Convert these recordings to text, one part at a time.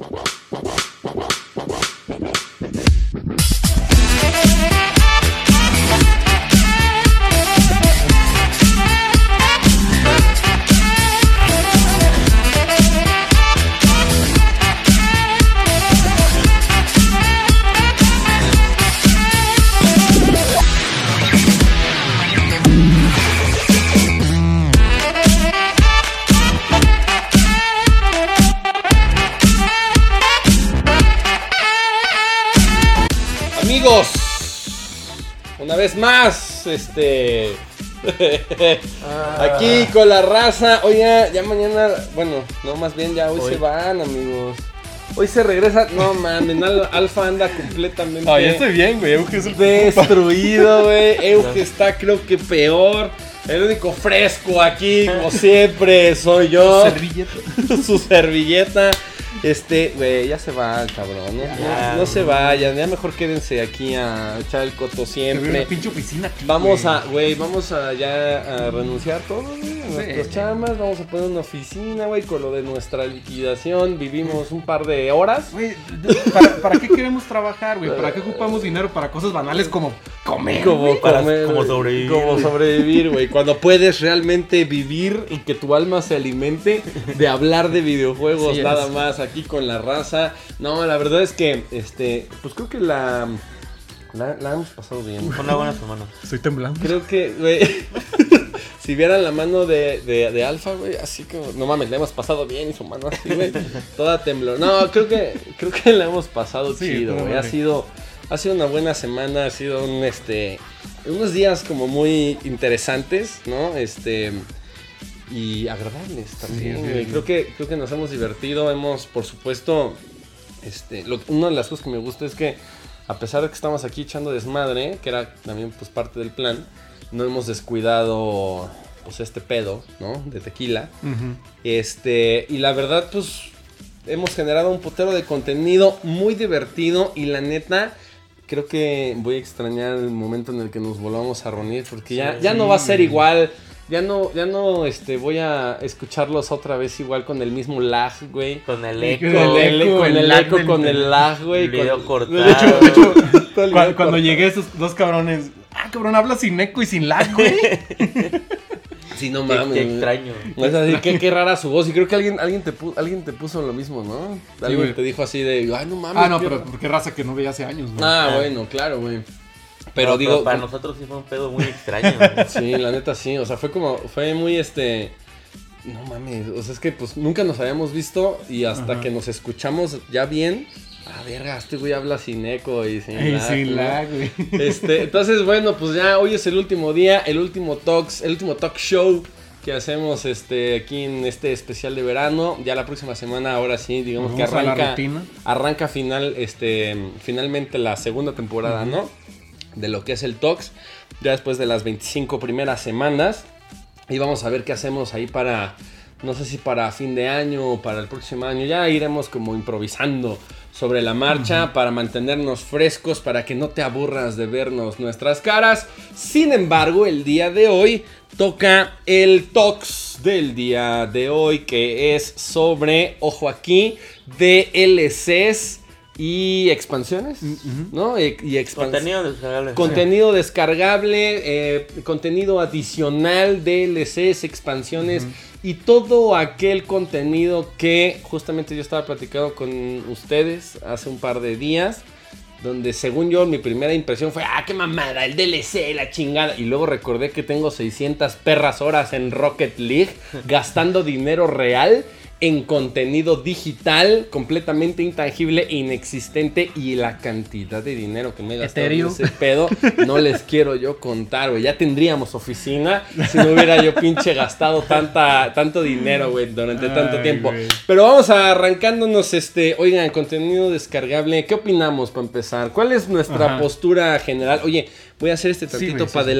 Amigos, este. Aquí con la raza. Oye, ya mañana. Bueno, no, más bien ya hoy, Hoy. se van, amigos. Hoy se regresa. No mames, Al- Alfa anda completamente. Ah, ya estoy bien, güey. Euge es el Destruido, güey. Euge está, creo que peor. El único fresco aquí, como siempre, soy yo. servilleta. Su servilleta. Este, güey, ya se va, cabrón. No, Ya, no- no se vayan. Ya mejor quédense aquí a echar el coto Una siempre. pinche oficina aquí. Vamos a, güey, vamos a ya a renunciar todos, güey, a nuestras Sí. chamas. Vamos a poner una oficina, güey, con lo de nuestra liquidación. Vivimos un par de horas. Güey, ¿para, ¿para qué queremos trabajar, güey? ¿Para qué ocupamos dinero para cosas banales como comer? Como? Para- comer, como sobrevivir, Como güey. sobrevivir, güey. Cuando puedes realmente vivir y que tu alma se alimente de hablar de videojuegos Sí, nada es. más aquí con la raza. No, la verdad es que, este, pues creo que la, la, la hemos pasado bien. Fue una buena semana. Estoy temblando. Creo que, güey, si vieran la mano de, de, de Alfa, güey, así como, no mames, la hemos pasado bien y su mano así, güey, toda temblor. No, creo que, creo que la hemos pasado Sí, chido, güey. Ha sido, ha sido una buena semana, ha sido un, este, unos días como muy interesantes, ¿no? Este, y agradables también, Sí. Creo que, creo que nos hemos divertido, hemos, por supuesto, este, lo- una de las cosas que me gusta es que a pesar de que estamos aquí echando desmadre, que era también pues parte del plan, no hemos descuidado pues este pedo, ¿no? De tequila. Este, y la verdad pues hemos generado un putero de contenido muy divertido y la neta creo que voy a extrañar el momento en el que nos volvamos a reunir porque ya, ya no va a ser igual. Ya no, ya no, este, voy a escucharlos otra vez igual con el mismo lag, güey. Con el eco. Con el, eco, con el eco, con el lag, güey. el video con- cortado. De hecho, de Cuando, llegué, esos dos cabrones. Ah, cabrón, habla sin eco y sin lag, güey. Sí, no mames. qué extraño. Es así, qué, qué rara su voz. Y creo que alguien, alguien, te, pu- alguien te puso lo mismo, ¿no? Alguien te dijo así de, ay, no mames. ah, no, qué pero raro". ¿por qué raza que no veía hace años, güey? Ah, Ah. bueno, claro, güey. Pero No, digo, para nosotros sí fue un pedo muy extraño. sí, la neta sí. O sea, fue como, fue muy este. No mames, o sea, es que pues nunca nos habíamos visto y hasta Ajá. que nos escuchamos ya bien. Ah, verga, este güey habla sin eco y sin Ey, lag, sin ¿no? lag, güey. Este, entonces, bueno, pues ya hoy es el último día, el último talks, el último talk show que hacemos este aquí en este especial de verano. Ya la próxima semana, ahora sí, digamos que Vamos a la arranca, rutina. arranca final, este, finalmente la segunda temporada, ¿no? De lo que es el talks, ya después de las 25 primeras semanas. Y vamos a ver qué hacemos ahí para, no sé si para fin de año o para el próximo año. Ya iremos como improvisando sobre la marcha para mantenernos frescos, para que no te aburras de vernos nuestras caras. Sin embargo, el día de hoy toca el Tox del día de hoy, que es sobre, ojo aquí, DLCs y expansiones, ¿no? Y, y expans- Contenido descargable. Contenido descargable, eh, contenido adicional, DLCs, expansiones y todo aquel contenido que justamente yo estaba platicando con ustedes hace un par de días. Donde según yo mi primera impresión fue, ah, qué mamada, el DLC, la chingada. Y luego recordé que tengo 600 perras horas en Rocket League gastando dinero real en contenido digital completamente intangible e inexistente y la cantidad de dinero que me he gastado en ese pedo no les quiero yo contar, güey. Ya tendríamos oficina si no hubiera yo pinche gastado tanta, tanto dinero, güey, durante tanto tiempo. Pero vamos a arrancándonos, este, oigan, contenido descargable. ¿Qué opinamos para empezar? ¿Cuál es nuestra Ajá. postura general? Oye, voy a hacer este tantito sí, para sí.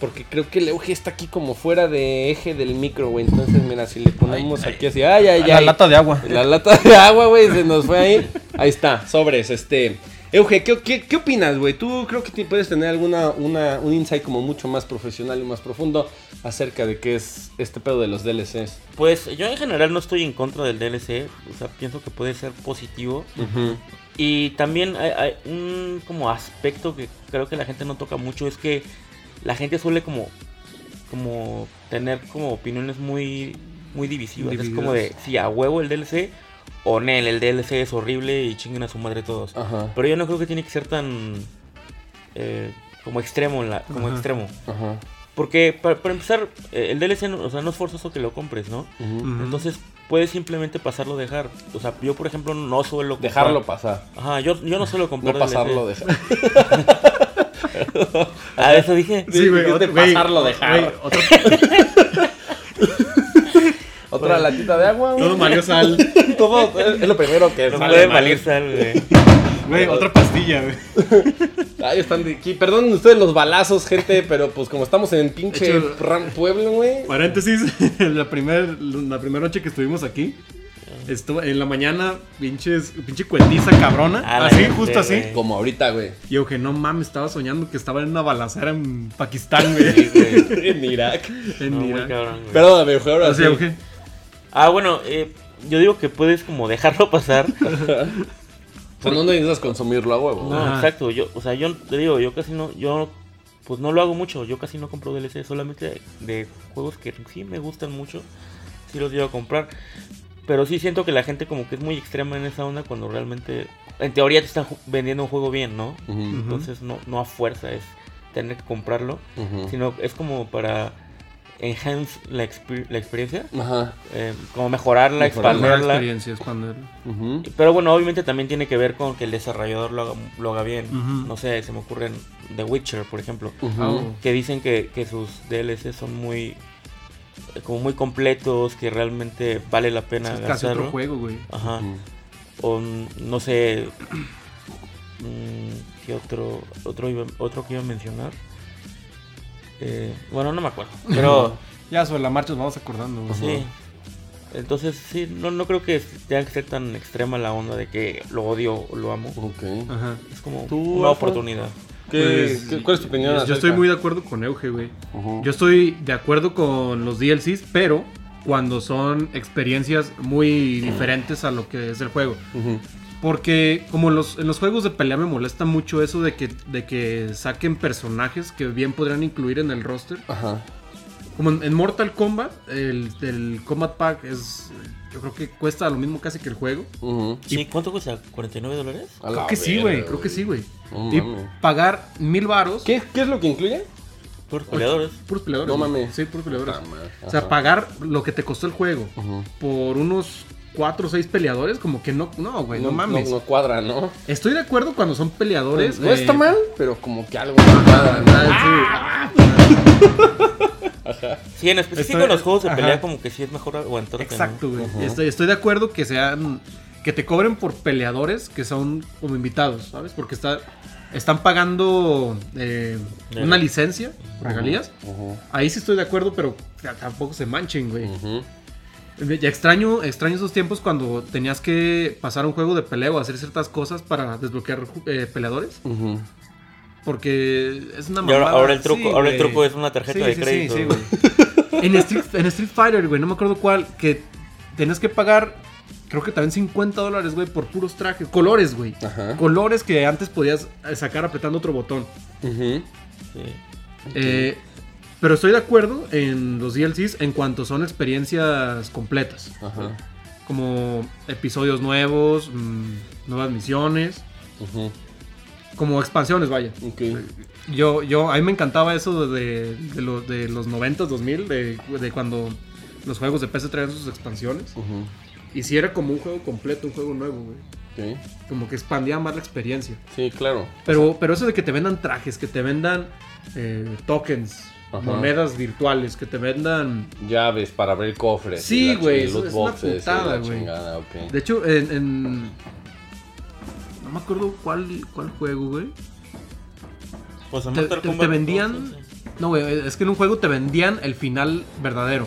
Porque creo que el eje está aquí como fuera de eje del micro, güey. Entonces, mira, si le ponemos Ay, aquí así, ay, ay, La ay. lata de agua. La lata de agua, güey, se nos fue ahí. Ahí está, sobres, este. Euge, ¿qué, qué, qué opinas, güey? Tú creo que te puedes tener alguna una, un insight como mucho más profesional y más profundo acerca de qué es este pedo de los DLCs. Pues yo en general no estoy en contra del DLC. O sea, pienso que puede ser positivo. Y también hay, hay un como aspecto que creo que la gente no toca mucho. Es que la gente suele como, como tener como opiniones muy, muy divisivas. Es como de, si a huevo el DLC o Nel, el DLC es horrible y chinguen a su madre todos. Ajá. Pero yo no creo que tiene que ser tan eh, como extremo, en la, como Ajá. extremo. Ajá. Porque para, para empezar, eh, el DLC no, o sea, no es forzoso que lo compres, ¿no? Entonces puedes simplemente pasarlo dejar. O sea, yo por ejemplo no suelo comprar- Dejarlo pasar. Ajá, yo, yo no suelo No comprar pasarlo, DLC. dejar. Ah, eso dije. Sí, güey, otro- de pasarlo, güey, dejar. güey, otro- Otra latita de agua, güey. Todo Mario Sal. Todo es lo primero que No sale puede mal. valer sal, güey. Güey, otra pastilla, güey. Ahí están de aquí. Perdonen ustedes los balazos, gente, pero pues como estamos en pinche hecho- ram- pueblo, güey. Paréntesis, la primera la primera noche que estuvimos aquí, estuvo en la mañana, pinches, pinche cuetiza cabrona, A la así, gente, justo así. Como ahorita, güey. Y yo que no mames, estaba soñando que estaba en una balacera en Pakistán, güey. Sí. En Irak. en No, Irak. cabrón. Perdóname, Euge, ahora Así, sí. Euge. Ah, bueno, eh, yo digo que puedes como dejarlo pasar. O sea, no necesitas consumirlo a huevo. No, Ajá. exacto. Yo, o sea, yo te digo, yo casi no, yo pues no lo hago mucho. Yo casi no compro DLC, solamente de juegos que sí me gustan mucho. Sí los llevo a comprar. Pero sí siento que la gente como que es muy extrema en esa onda cuando realmente, en teoría te están vendiendo un juego bien, ¿no? Entonces no, no a fuerza es tener que comprarlo, sino es como para enhance la, exper- la experiencia, Ajá. eh, como mejorarla, Mejorar la Mejor expanderla. experiencia, expanderla. ujú. Pero bueno, obviamente también tiene que ver con que el desarrollador lo haga, lo haga bien. No sé, se me ocurren The Witcher, por ejemplo. Oh. que dicen que, que sus DLC son muy como muy completos, que realmente vale la pena Es casi otro gastarlo. juego, güey. Ajá. O no sé mm, qué otro otro iba- otro que iba a mencionar. Eh, bueno, no me acuerdo. Pero Ya sobre la marcha nos vamos acordando, güey. sí. Entonces, sí, no, no creo que tenga que ser tan extrema la onda de que lo odio o lo amo. Ok. Ajá. Es como ¿Tú, una oportunidad. ¿Qué, Pues, cuál es tu opinión? Yo acerca? estoy muy de acuerdo con Euge, güey. Yo estoy de acuerdo con los DLCs, pero cuando son experiencias muy diferentes a lo que es el juego. Porque como en los, en los juegos de pelea me molesta mucho eso de que, de que saquen personajes que bien podrían incluir en el roster. Ajá. Como en, en Mortal Kombat, el, el Combat Pack es... Yo creo que cuesta lo mismo casi que el juego. Sí, ¿cuánto cuesta? ¿49 dólares? Creo que sí, güey. Creo que sí, güey. No y mames. pagar mil varos... ¿Qué, ¿Qué es lo que incluye? Por peleadores. Puros peleadores. No mames. Sí, puros peleadores. Ah. O sea, pagar lo que te costó el juego por unos 4 o 6 peleadores, como que no, no, güey, no, mames. No, cuadra, ¿no? Estoy de acuerdo cuando son peleadores. no eh, está mal, pero como que algo no cuadra. ¿no? ah, sí. Sí, en específico Estoy- en los juegos de pelea ajá. como que sí es mejor aguantarte. ¿no? Exacto, güey. Ujú. estoy, estoy de acuerdo que sean. Que te cobren por peleadores que son como invitados, ¿sabes? Porque está, están pagando eh, una licencia, regalías. Ahí sí estoy de acuerdo, pero tampoco se manchen, güey. Ya extraño, extraño esos tiempos cuando tenías que pasar un juego de pelea o hacer ciertas cosas para desbloquear eh, peleadores. Porque es una Y ahora, mamada. ahora el truco, Sí, ahora el truco es una tarjeta Sí, de sí, crédito. sí, sí, güey. en, Street, en Street Fighter, güey, no me acuerdo cuál, que tenías que pagar, creo que también 50 dólares, güey, por puros trajes. Colores, güey. Ajá. Colores que antes podías eh, sacar apretando otro botón. Sí. Eh, pero estoy de acuerdo en los DLCs en cuanto son experiencias completas. Ajá. Como episodios nuevos, mm, nuevas misiones, Ujú. Como expansiones, vaya. Ok. Yo, yo, a mí me encantaba eso de, de, los, de los 90s, 2000, de, de cuando los juegos de PC traían sus expansiones. Y si era como un juego completo, un juego nuevo, güey. Ok. Como que expandía más la experiencia. Sí, claro. Pero, pero eso de que te vendan trajes, que te vendan eh, tokens, Ajá. monedas virtuales, que te vendan... Llaves para abrir cofres. Sí, güey, loot es una boxes putada, güey. De hecho, en... en- me acuerdo cuál, cuál juego, güey. Pues Te, te- te vendían... sí. No, güey, es que en un juego te vendían el final verdadero.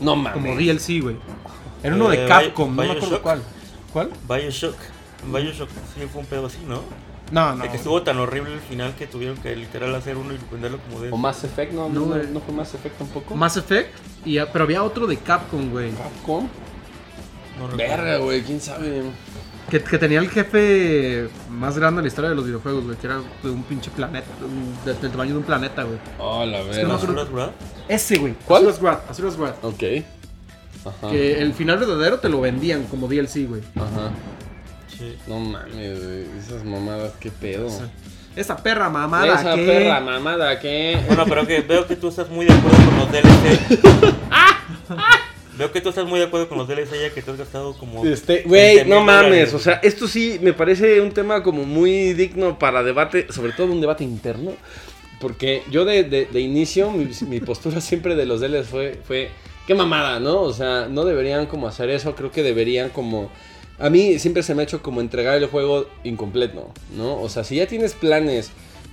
No mames. Como DLC, güey. Era uno Eh, de Capcom, no me acuerdo cuál. ¿Cuál? Bioshock. Bioshock sí fue un pedo así, ¿no? No, no. De que estuvo tan horrible el final que tuvieron que literal hacer uno y venderlo como de. O Mass Effect, ¿no? No, ¿No, no fue Mass Effect tampoco? Mass Effect, y, pero había otro de Capcom, güey. Capcom. No. Verga, güey, quién sabe. Que, que tenía el jefe más grande en la historia de los videojuegos, güey. Que era de un pinche planeta, un- de- del tamaño de un planeta, güey. Oh, la que no verga. me ¿Azul Azul? Ese, güey. ¿Cuál? Asura's Wrath, Asura's Wrath. Ok. Ajá. Que el final verdadero te lo vendían como DLC, güey. Ajá. Sí. No mames, güey. Esas mamadas, qué pedo. Esa perra mamada Esa que... perra mamada, ¿qué? Bueno, pero que veo que tú estás muy de acuerdo con los DLC. Veo que tú estás muy de acuerdo con los DLC ya que te has gastado como. Este, güey, 20,000 no mames, dólares. o sea, esto sí me parece un tema como muy digno para debate, sobre todo un debate interno, porque yo de, de- de inicio, mi, mi postura siempre de los DLCs fue, fue, qué mamada, ¿no? O sea, no deberían como hacer eso, creo que deberían como... A mí siempre se me ha hecho como entregar el juego incompleto, ¿no? O sea, si ya tienes planes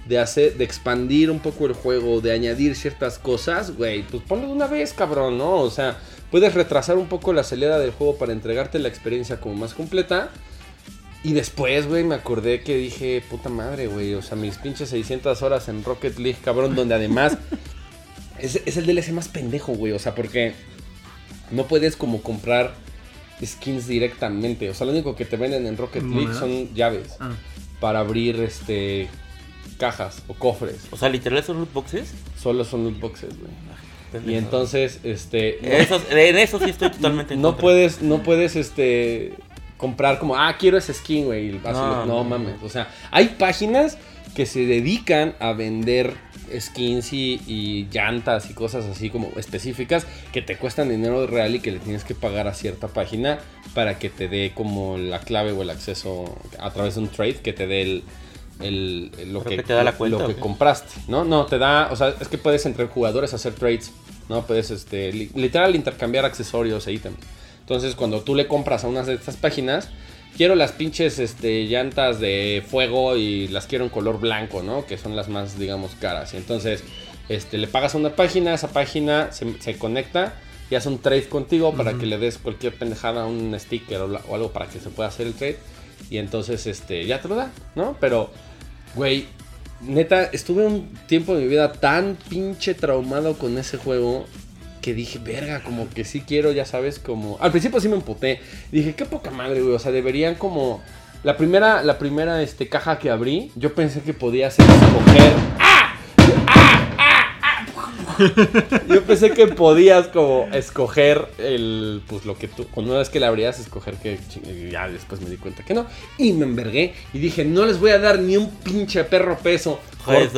de hacer, de expandir un poco el juego, de añadir ciertas cosas, güey, pues ponlo de una vez, cabrón, ¿no? O sea, puedes retrasar un poco la salida del juego para entregarte la experiencia como más completa. Y después, güey, me acordé que dije, puta madre, güey, o sea, mis pinches 600 horas en Rocket League, cabrón, donde además es, es el DLC más pendejo, güey, o sea, porque no puedes como comprar skins directamente, o sea, lo único que te venden en Rocket League son llaves Ah. para abrir este cajas o cofres. O sea, literal son loot boxes. Solo son loot boxes, güey. Y entonces, este. no- Eso- en eso sí estoy totalmente en no contra. puedes, no puedes, este, comprar como, ah, quiero ese skin, güey. No, no. mames. O sea, hay páginas que se dedican a vender skins y, y llantas y cosas así como específicas que te cuestan dinero real y que le tienes que pagar a cierta página para que te dé como la clave o el acceso a través de un trade que te dé el, el- el- lo, Creo que, que te da la lo- cuenta, lo ¿o que qué? compraste, ¿no? No, te da, o sea, es que puedes entre jugadores hacer trades, ¿no? Puedes, este, li- literal intercambiar accesorios e ítems. Entonces, cuando tú le compras a unas de estas páginas, quiero las pinches, este, llantas de fuego y las quiero en color blanco, ¿no? Que son las más, digamos, caras. Y entonces, este, le pagas a una página, esa página se, se conecta y hace un trade contigo para que le des cualquier pendejada, un sticker o, la- o algo para que se pueda hacer el trade. Y entonces, este, ya te lo da, ¿no? Pero, güey, neta, estuve un tiempo de mi vida tan pinche traumado con ese juego que dije, verga, como que sí quiero, ya sabes, como... Al principio sí me emputé. Dije, qué poca madre, güey. O sea, deberían como... La primera, la primera este, caja que abrí, yo pensé que podía ser escoger... Yo pensé que podías como escoger el, pues lo que tú, una vez que la abrías, escoger que ya después me di cuenta que no. Y me envergué y dije, no les voy a dar ni un pinche perro peso. Joder,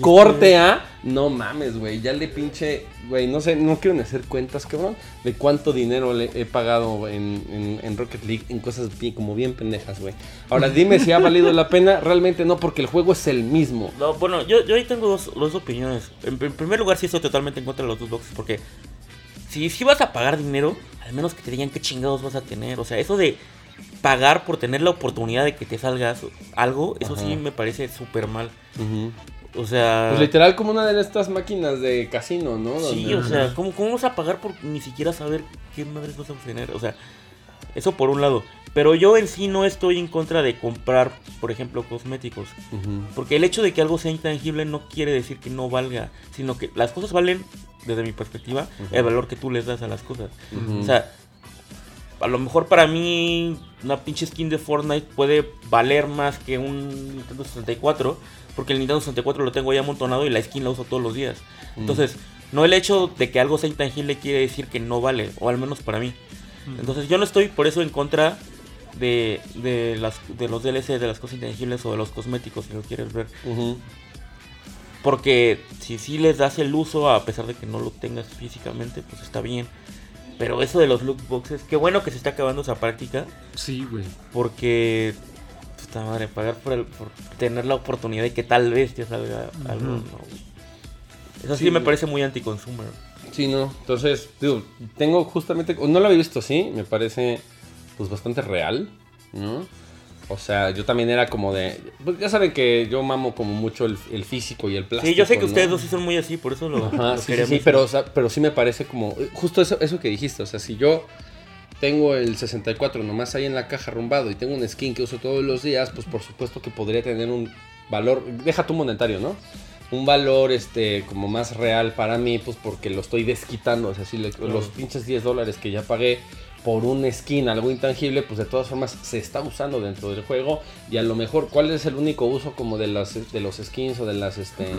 corte a. No mames, güey. Ya le pinche. Güey, no sé, no quiero ni hacer cuentas, cabrón. De cuánto dinero le he pagado en, en- en Rocket League en cosas bien- como bien pendejas, güey. Ahora dime si ha valido la pena. Realmente no, porque el juego es el mismo. No, bueno, yo, yo ahí tengo dos, dos opiniones. En, en primer lugar, sí estoy totalmente en contra de los loot boxes porque si, si vas a pagar dinero, al menos que te digan qué chingados vas a tener. O sea, eso de pagar por tener la oportunidad de que te salgas algo, eso sí me parece súper mal. Ujú. O sea... Pues literal como una de estas máquinas de casino, ¿no? Sí, Donde- o sea, ¿cómo, ¿cómo vas a pagar por ni siquiera saber qué madres vas a obtener? O sea, eso por un lado. Pero yo en sí no estoy en contra de comprar, por ejemplo, cosméticos. Porque el hecho de que algo sea intangible no quiere decir que no valga, sino que las cosas valen, desde mi perspectiva, el valor que tú les das a las cosas. O sea, a lo mejor para mí una pinche skin de Fortnite puede valer más que un Nintendo 64, porque el Nintendo 64 lo tengo ya amontonado y la skin la uso todos los días. Mm. Entonces, no el hecho de que algo sea intangible quiere decir que no vale, o al menos para mí. Entonces, yo no estoy por eso en contra de, de, las, de los DLC, de las cosas intangibles o de los cosméticos, si lo quieres ver. Porque si sí les das el uso, a pesar de que no lo tengas físicamente, pues está bien. Pero eso de los loot boxes, qué bueno que se está acabando esa práctica. Sí, güey. Porque, puta madre, pagar por, el- por tener la oportunidad de que tal vez te salga algo. No. Eso sí, Sí. me parece muy anti-consumer. Sí, no. Entonces, tengo justamente, no lo había visto así, me parece pues bastante real, ¿no? O sea, yo también era como de, pues ya saben que yo mamo como mucho el, el físico y el plástico. Sí, yo sé que ¿no? ustedes dos sí son muy así, por eso lo, Ajá, lo sí, sí, quería sí, mencionar. pero, o sea, pero sí me parece como, justo eso, eso que dijiste, o sea, si yo tengo el 64 nomás ahí en la caja rumbado y tengo un skin que uso todos los días, pues por supuesto que podría tener un valor, deja tu monetario, ¿no? Un valor este como más real para mí, pues porque lo estoy desquitando, o sea, si le- los pinches 10 dólares que ya pagué por un skin, algo intangible, pues de todas formas se está usando dentro del juego y a lo mejor cuál es el único uso como de las de los skins o de las este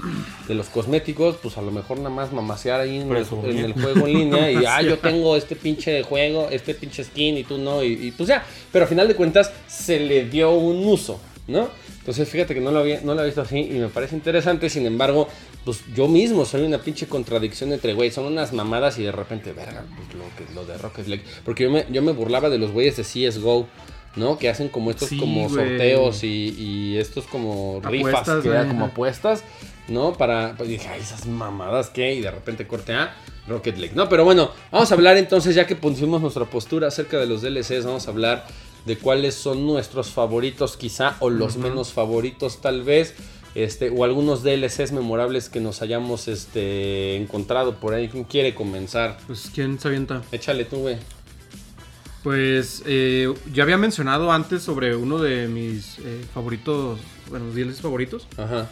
de los cosméticos, pues a lo mejor nada más mamasear ahí en el, Presumir. en el juego en línea y ah yo tengo este pinche juego, este pinche skin y tú no y, y pues ya, pero a final de cuentas se le dio un uso, ¿no? Entonces fíjate que no lo había no lo visto así y me parece interesante, sin embargo, pues yo mismo soy una pinche contradicción entre güey, son unas mamadas y de repente, verga, pues lo que lo de Rocket League, porque yo me yo me burlaba de los güeyes de CS:GO ¿no? Que hacen como estos Sí, como sorteos y, y estos como rifas, que eran como apuestas, ¿no? Para, pues dije, ay, esas mamadas, ¿qué? Y de repente corte a Rocket League, ¿no? Pero bueno, vamos a hablar entonces, ya que pusimos nuestra postura acerca de los DLCs, vamos a hablar de cuáles son nuestros favoritos quizá, o los menos favoritos tal vez, este, o algunos DLCs memorables que nos hayamos este, encontrado por ahí. ¿Quién quiere comenzar? Pues, ¿quién se avienta? Échale tú, güey. Pues, eh, ya había mencionado antes sobre uno de mis eh, favoritos, bueno, DLCs favoritos. Ajá.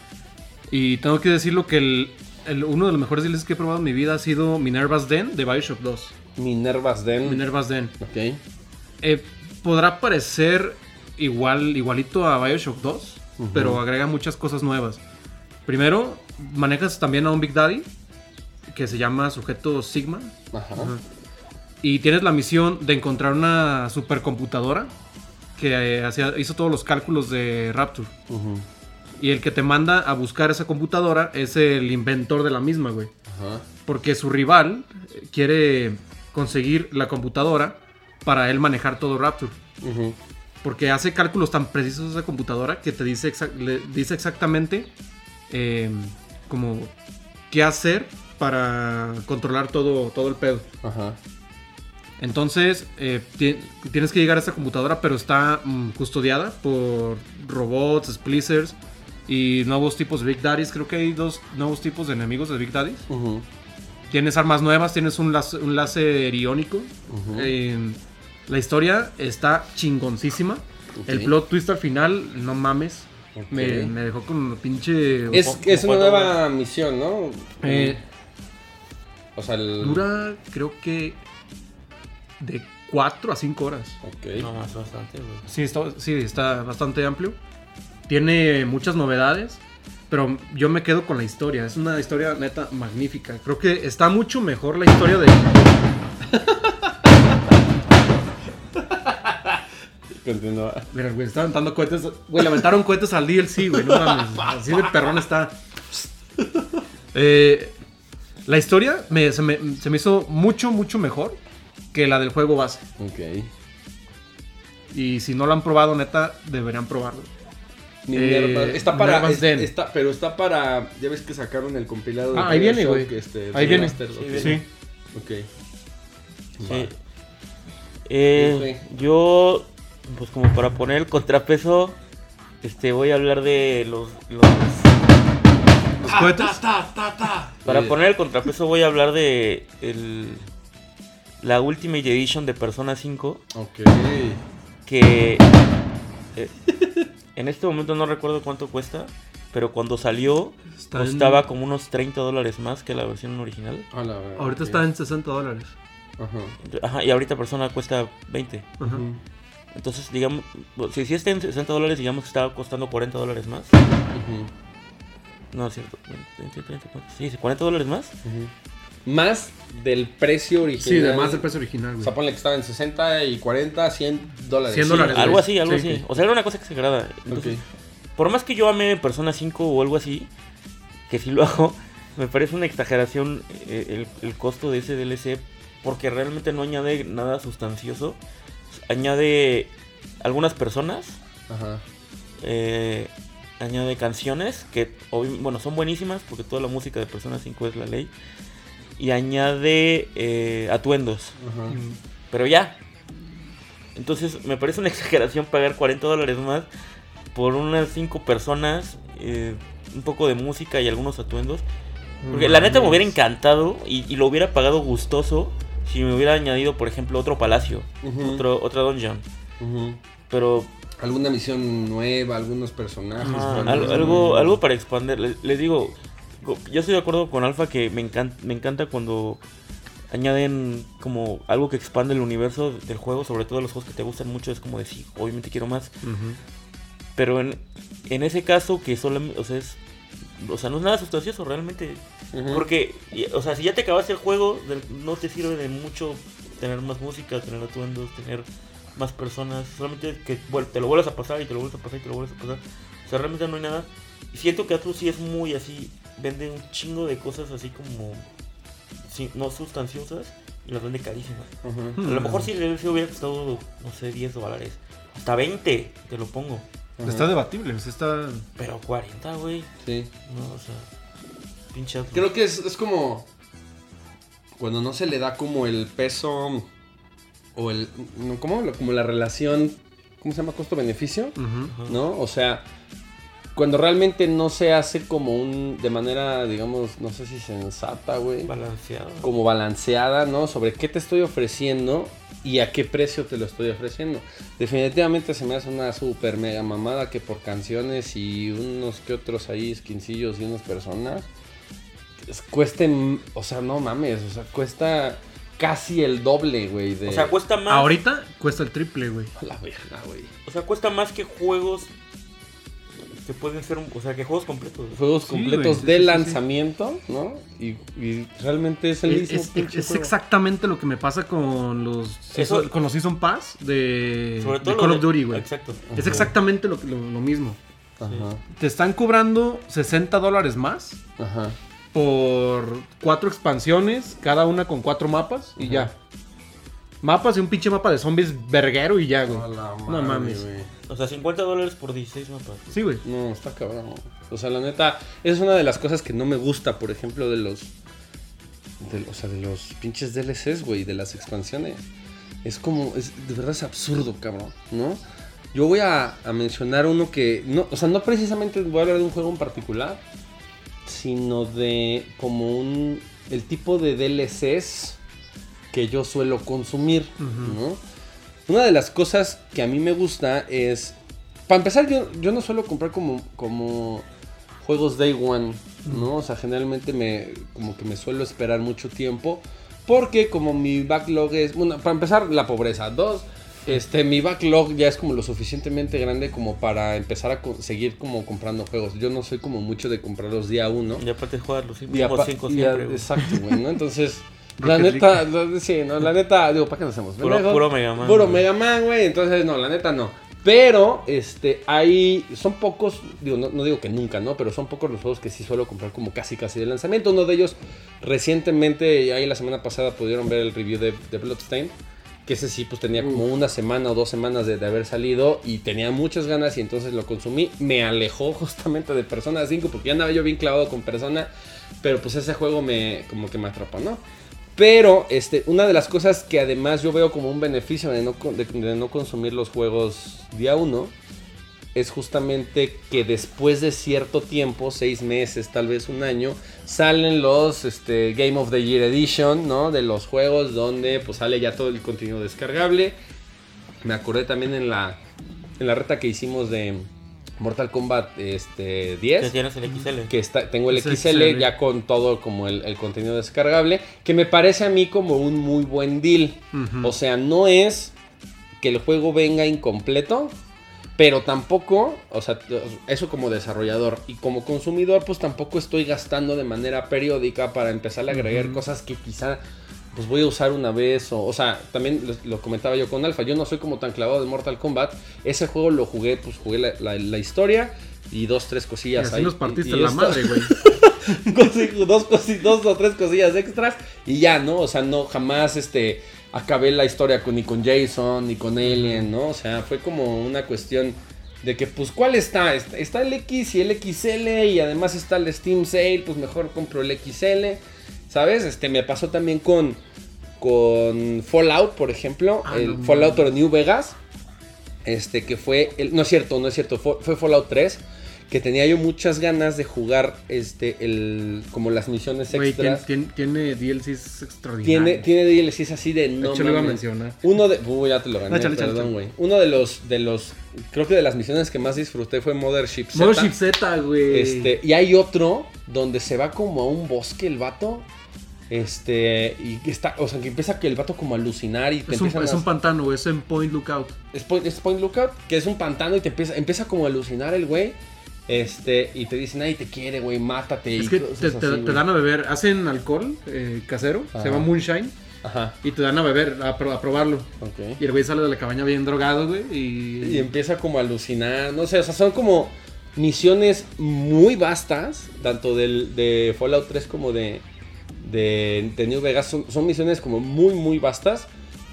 Y tengo que decirlo que el, el- uno de los mejores DLCs que he probado en mi vida ha sido Minerva's Den de Bioshock 2. Minerva's Den. Minerva's Den. Ok. Eh, podrá parecer igual, igualito a Bioshock 2, pero agrega muchas cosas nuevas. Primero, manejas también a un Big Daddy que se llama sujeto Sigma. Ajá. Y tienes la misión de encontrar una supercomputadora que eh, hizo todos los cálculos de Rapture. Y el que te manda a buscar esa computadora es el inventor de la misma, güey. Ajá. Porque su rival quiere conseguir la computadora para él manejar todo Rapture. Porque hace cálculos tan precisos esa computadora que te dice, le dice exactamente eh, como qué hacer para controlar todo, todo el pedo. Ajá. Entonces, eh, ti- tienes que llegar a esta computadora, pero está mm, custodiada por robots, splicers y nuevos tipos de Big Daddies. Creo que hay dos nuevos tipos de enemigos de Big Daddies. Tienes armas nuevas, tienes un, láser- un láser iónico. Eh, la historia está chingoncísima. El plot twist al final, no mames. Me, me dejó con un pinche... Es, es una ¿Cuánto nueva misión, ¿no? Eh, o sea, el... dura, creo que, de 4 a 5 horas. Ok. No, más bastante, güey. Sí está, sí, está bastante amplio. Tiene muchas novedades, pero yo me quedo con la historia. Es una historia neta magnífica. Creo que está mucho mejor la historia de... Continúa. Mira, güey, estaban dando cohetes. Güey, le aventaron cohetes al DLC, güey. No mames. Así de perrón está. Eh, la historia me- se, me, se me hizo mucho, mucho mejor que la del juego base. Ok. Y si no lo han probado, neta, deberían probarlo. Minerva. Eh, está para. Es- está, pero está para. Ya ves que sacaron el compilado de Ah, ahí viene, güey. este, Ahí viene. remaster, ok. Sí, Sí. Sí. Eh, yo, pues como para poner el contrapeso, este, voy a hablar de los... los- Los cohetes. para Eh, poner el contrapeso voy a hablar de el, la Ultimate Edition de Persona 5, Ok. que eh, en este momento no recuerdo cuánto cuesta, pero cuando salió Está en- costaba como unos 30 dólares más que la versión original. A la verga, Ahorita está en 60 dólares. Ajá. Ajá, y ahorita Persona cuesta 20. Ajá. Entonces, digamos, si, si está en 60 dólares, digamos que estaba costando 40 dólares más. Ujú. No, es cierto. 20, 30, ¿cuánto? Sí, sí, 40 dólares más. Más del precio original. Sí, además del precio original, O güey. sea, ponle que estaba en 60 y 40, 100 dólares. 100 Sí, dólares, algo güey. así, algo Sí, así. sí. O sea, era una cosa exagerada. Entonces, Ok. por más que yo ame Persona 5 o algo así, que si lo hago, me parece una exageración eh, el, el costo de ese DLC porque realmente no añade nada sustancioso. Añade algunas personas, Ajá. eh, añade canciones que, bueno, son buenísimas porque toda la música de Persona 5 es la ley. Y añade eh, atuendos. Ajá. Pero ya. Entonces me parece una exageración pagar 40 dólares más por unas 5 personas, eh, un poco de música y algunos atuendos. Porque la neta me hubiera encantado y, y lo hubiera pagado gustoso si me hubiera añadido, por ejemplo, otro palacio, otro, otra dungeon. Ujú. Pero Alguna misión nueva, algunos personajes. Algo, algo para expandir. Le- Les, digo, go- yo estoy de acuerdo con Alfa que me encanta, me encanta cuando añaden como algo que expande el universo del juego, sobre todo los juegos que te gustan mucho, es como decir, obviamente quiero más. Pero en, en ese caso que solamente, o sea, es, o sea, no es nada sustancioso realmente. Porque, o sea, si ya te acabaste el juego, no te sirve de mucho tener más música, tener atuendos, tener más personas. Solamente que te lo vuelvas a pasar y te lo vuelves a pasar y te lo vuelves a pasar. O sea, realmente no hay nada. Y siento que Atlus sí es muy así, vende un chingo de cosas así como no sustanciosas las vende carísimas. A lo mejor si el DLC hubiera costado, no sé, 10 dólares. Hasta 20, te lo pongo. Ajá. Está debatible, está... Pero 40, güey. Sí. No, o sea, pinche. Creo que es, es como cuando no se le da como el peso o el no, ¿cómo? Como la relación ¿cómo se llama? costo-beneficio, Ujú. ¿no? O sea, cuando realmente no se hace como un de manera, digamos, no sé si sensata, güey, balanceado. como balanceada, ¿no? Sobre qué te estoy ofreciendo y a qué precio te lo estoy ofreciendo. Definitivamente se me hace una super mega mamada que por canciones y unos que otros ahí skincillos y unas personas es- cuesten, o sea, no mames, o sea, cuesta casi el doble, güey, de O sea, cuesta más. Ahorita cuesta el triple, güey. A la verga, güey. O sea, cuesta más que juegos que pueden ser, un- o sea, que juegos completos. Juegos Sí, completos güey, sí, de sí, sí, sí. lanzamiento, ¿no? Y, y realmente es el Es, mismo es- exactamente lo que me pasa con los Eso- con los Season Pass de, Sobre todo Call de- of Duty, güey. Exacto. Es exactamente lo, lo, lo mismo. Ajá, Te están cobrando 60 dólares más ajá. por cuatro expansiones, cada una con cuatro mapas y ya. Mapas y un pinche mapa de zombies verguero y ya, güey. No mames. güey. O sea, 50 dólares por 16 mapas. Sí, güey. No, está cabrón. O sea, la neta, es una de las cosas que no me gusta, por ejemplo, de los. de- o sea, de los pinches DLCs, güey, de las expansiones. Es como. Es, de verdad es absurdo, cabrón, ¿no? Yo voy a, a mencionar uno que. No, o sea, no precisamente voy a hablar de un juego en particular, sino de como un. el tipo de DLCs que yo suelo consumir. ¿no? Una de las cosas que a mí me gusta es. Para empezar, yo, yo no suelo comprar como, como juegos day one, ¿no? O sea, generalmente me. como que me suelo esperar mucho tiempo. Porque como mi backlog es. Bueno, para empezar, la pobreza. Dos, este, mi backlog ya es como lo suficientemente grande como para empezar a seguir como comprando juegos. Yo no soy como mucho de comprarlos día uno. Y aparte jugar los Y 5 apa- 5 y siempre. exacto, güey, ¿no? Entonces, la neta, la- sí, no, la neta, digo, ¿para qué nos hacemos? Puro- puro Mega Man, Puro güey. Mega Man, güey. Entonces, no, la neta no. Pero, este, hay, son pocos, digo, no, no digo que nunca, ¿no? Pero son pocos los juegos que sí suelo comprar como casi, casi de lanzamiento. Uno de ellos, recientemente, ahí la semana pasada pudieron ver el review de, de Bloodstain. Que ese sí, pues tenía como una semana o dos semanas de, de haber salido y tenía muchas ganas y entonces lo consumí. Me alejó justamente de Persona 5 porque ya andaba yo bien clavado con Persona, pero pues ese juego me como que me atrapó, ¿no? Pero este, una de las cosas que además yo veo como un beneficio de no, de- no consumir los juegos día 1 es justamente que después de cierto tiempo, seis meses, tal vez un año, salen los este, Game of the Year Edition, ¿no? De los juegos donde pues sale ya todo el contenido descargable. Me acordé también en la, en la reta que hicimos de Mortal Kombat este, 10 Que tienes el XL. que está, tengo el XL XL. ya con todo como el, el contenido descargable, que me parece a mí como un muy buen deal. O sea, no es que el juego venga incompleto, pero tampoco, o sea, eso como desarrollador y como consumidor, pues tampoco estoy gastando de manera periódica para empezar a agregar cosas que quizá pues voy a usar una vez o, o sea, también lo, lo comentaba yo con Alfa, yo no soy como tan clavado de Mortal Kombat, ese juego lo jugué, pues jugué la, la- la historia y dos, tres Y cosillas así ahí. nos partiste y- y la madre, güey. dos, cosi- dos o tres cosillas extras y ya, ¿no? O sea, no jamás este acabé la historia con, ni con Jason ni con Alien, ¿no? O sea, fue como una cuestión de que, pues, ¿cuál? Está, está el X y el XL y además está el Steam Sale, pues mejor compro el XL, ¿sabes? Este, me pasó también con, con Fallout, por ejemplo, Ah, el no Fallout pero New Vegas, este, que fue, el, no es cierto, no es cierto, fue, fue Fallout 3, que tenía yo muchas ganas de jugar este el como las misiones tiene, extras. tiene, tiene DLCs extraordinarios. Tiene, tiene DLCs así de no. de hecho, lo iba a mencionar. Uno de. Uy, ya te lo gané, perdón, güey. Uno de los, de los. Creo que de las misiones que más disfruté fue Mothership Z. Mothership Z, güey. Este, y hay otro donde se va como a un bosque el vato. Este, y está, o sea, que empieza que el vato como a alucinar y te es un, es a- un pantano, güey. Es en Point Lookout. es point, es Point Lookout, que es un pantano y te empieza, empieza como a alucinar el güey. Este, y te dicen, nadie te quiere, güey, mátate. Es y que te, así, te- te güey. dan a beber. Hacen alcohol eh, casero. Ajá. Se llama Moonshine. Ajá, Y te dan a beber, a, a probarlo. ok. Y el güey sale de la cabaña bien drogado, güey. Y. Y empieza como a alucinar, no sé, o sea, son como misiones muy vastas, tanto del, de Fallout 3 como de, de, de New Vegas, son, son misiones como muy, muy vastas,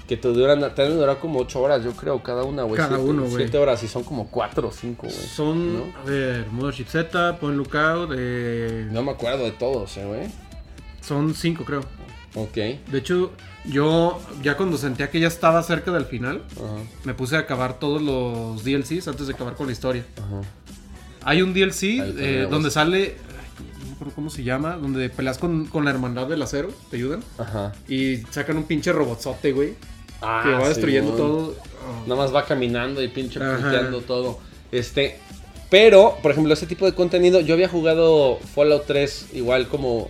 que te duran, te deben durar como 8 horas, yo creo, cada una, güey. Cada siete- uno, güey. siete horas y son como 4 o 5, güey. Son, ¿no? a ver, Mothership Z, Point Lookout. eh, No me acuerdo de todos, eh, güey. Son cinco, creo. Ok. De hecho, yo ya cuando sentía que ya estaba cerca del final, me puse a acabar todos los DLCs antes de acabar con la historia. ajá. Hay un DLC eh, donde sale. Cómo se llama. Donde peleas con, con la hermandad del acero. Te ayudan. Ajá. Y sacan un pinche robotzote, güey. Ah, que va destruyendo todo. Oh. Nada más va caminando y pinche Ajá. punteando todo. Este. Pero, por ejemplo, ese tipo de contenido. Yo había jugado Fallout 3 igual como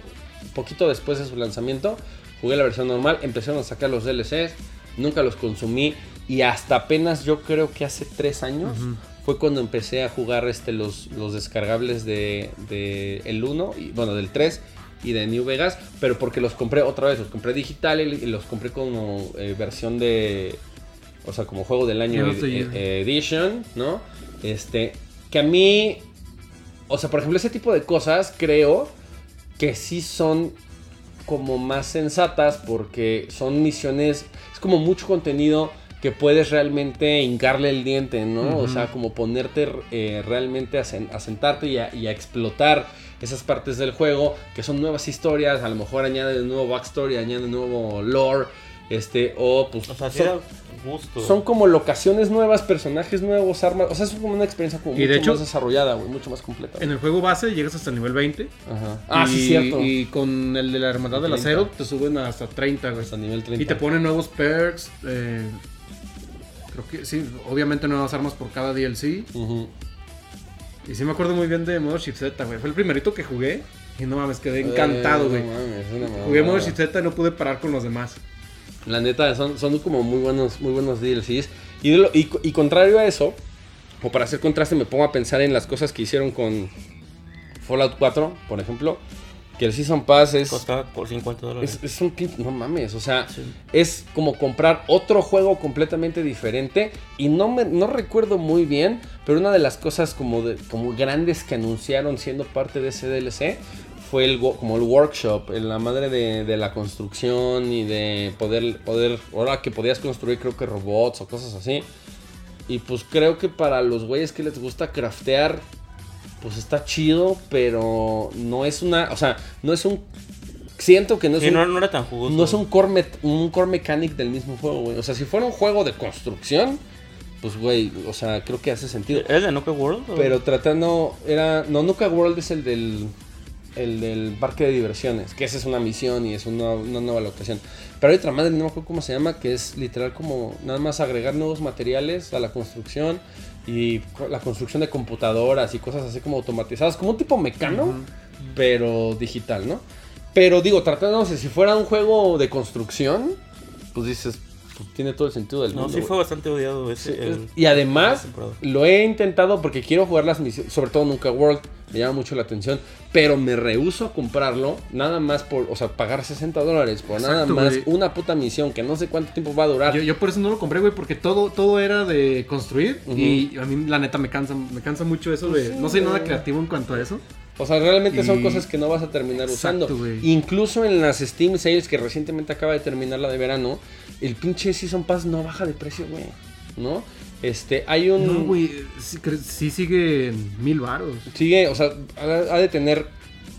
poquito después de su lanzamiento. Jugué la versión normal. Empezaron a sacar los DLCs. Nunca los consumí. Y hasta apenas yo creo que hace tres años. Ujú. Fue cuando empecé a jugar este, los, los descargables de, de el 1, y, bueno, del 3 y de New Vegas, pero porque los compré otra vez, los compré digital y, los compré como eh, versión de, o sea, como juego del año ed- estoy- eh, edition, ¿no? Este, que a mí, o sea, por ejemplo, ese tipo de cosas creo que sí son como más sensatas porque son misiones, es como mucho contenido que puedes realmente hincarle el diente, ¿no? O sea, como ponerte eh, realmente a, sen- a sentarte y a, y a explotar esas partes del juego, que son nuevas historias, a lo mejor añade un nuevo backstory, añade nuevo lore, este, o pues... O sea, son- gusto. son como locaciones nuevas, personajes nuevos, armas. O sea, es como una experiencia como Y de mucho hecho- más desarrollada, güey, mucho más completa. En el juego base llegas hasta el nivel 20. Ajá. Ah, y, sí, cierto. Y con el de la hermandad del 30. acero te suben hasta 30, güey. Hasta nivel 30. Y te ponen nuevos perks. eh, creo que sí, obviamente nuevas armas por cada DLC. Y sí me acuerdo muy bien de Mothership Z, güey. Fue el primerito que jugué. Y no mames, quedé encantado, Eh, güey. no Jugué mamada. Mothership Z y no pude parar con los demás. La neta, son, son como muy buenos, muy buenos DLCs. Y, de lo- y, y contrario a eso, o para hacer contraste, me pongo a pensar en las cosas que hicieron con Fallout 4, por ejemplo. Que el Season Pass es, Costaba por 50 dólares. es, es un pin- No mames, o sea, Sí. es como comprar otro juego completamente diferente. Y no, me, no recuerdo muy bien, pero una de las cosas como, de, como grandes que anunciaron siendo parte de ese DLC fue el, como el workshop, la madre de, de la construcción y de poder, poder, ahora que podías construir creo que robots o cosas así. Y pues creo que para los güeyes que les gusta craftear, pues está chido, pero no es una, o sea, no es un... Siento que no es Sí, un no, no era tan jugoso. no es un core, un core mechanic del mismo juego, güey. O sea, si fuera un juego de construcción, pues, güey, o sea, creo que hace sentido. ¿Es de Nuka World? o? Pero tratando, era, no, Nuka World es el del, el del parque de diversiones, que esa es una misión y es una, una nueva locación. Pero hay otra madre, no me acuerdo cómo se llama, que es literal como nada más agregar nuevos materiales a la construcción y la construcción de computadoras y cosas así como automatizadas, como un tipo mecano, pero digital, ¿no? Pero digo, tratándose, si fuera un juego de construcción, pues dices, pues, tiene todo el sentido del No, mundo. sí güey. fue bastante odiado ese. Sí, el- y además, lo he intentado porque quiero jugar las misiones, sobre todo Nunca World, me llama mucho la atención, pero me rehuso a comprarlo, nada más por, o sea, pagar 60 dólares por nada más una puta misión que no sé cuánto tiempo va a durar. Yo, yo por eso no lo compré, güey, porque todo, todo era de construir. Y a mí, la neta, me cansa, me cansa mucho eso de. No soy nada creativo en cuanto a eso. O sea, realmente son Y- cosas que no vas a terminar Exacto, usando. Incluso en las Steam Sales que recientemente acaba de terminar la de verano, el pinche Season Pass no baja de precio, güey. ¿No? Este, hay un... No, güey, sí, sigue en mil varos. Sigue, o sea, ha, ha de tener,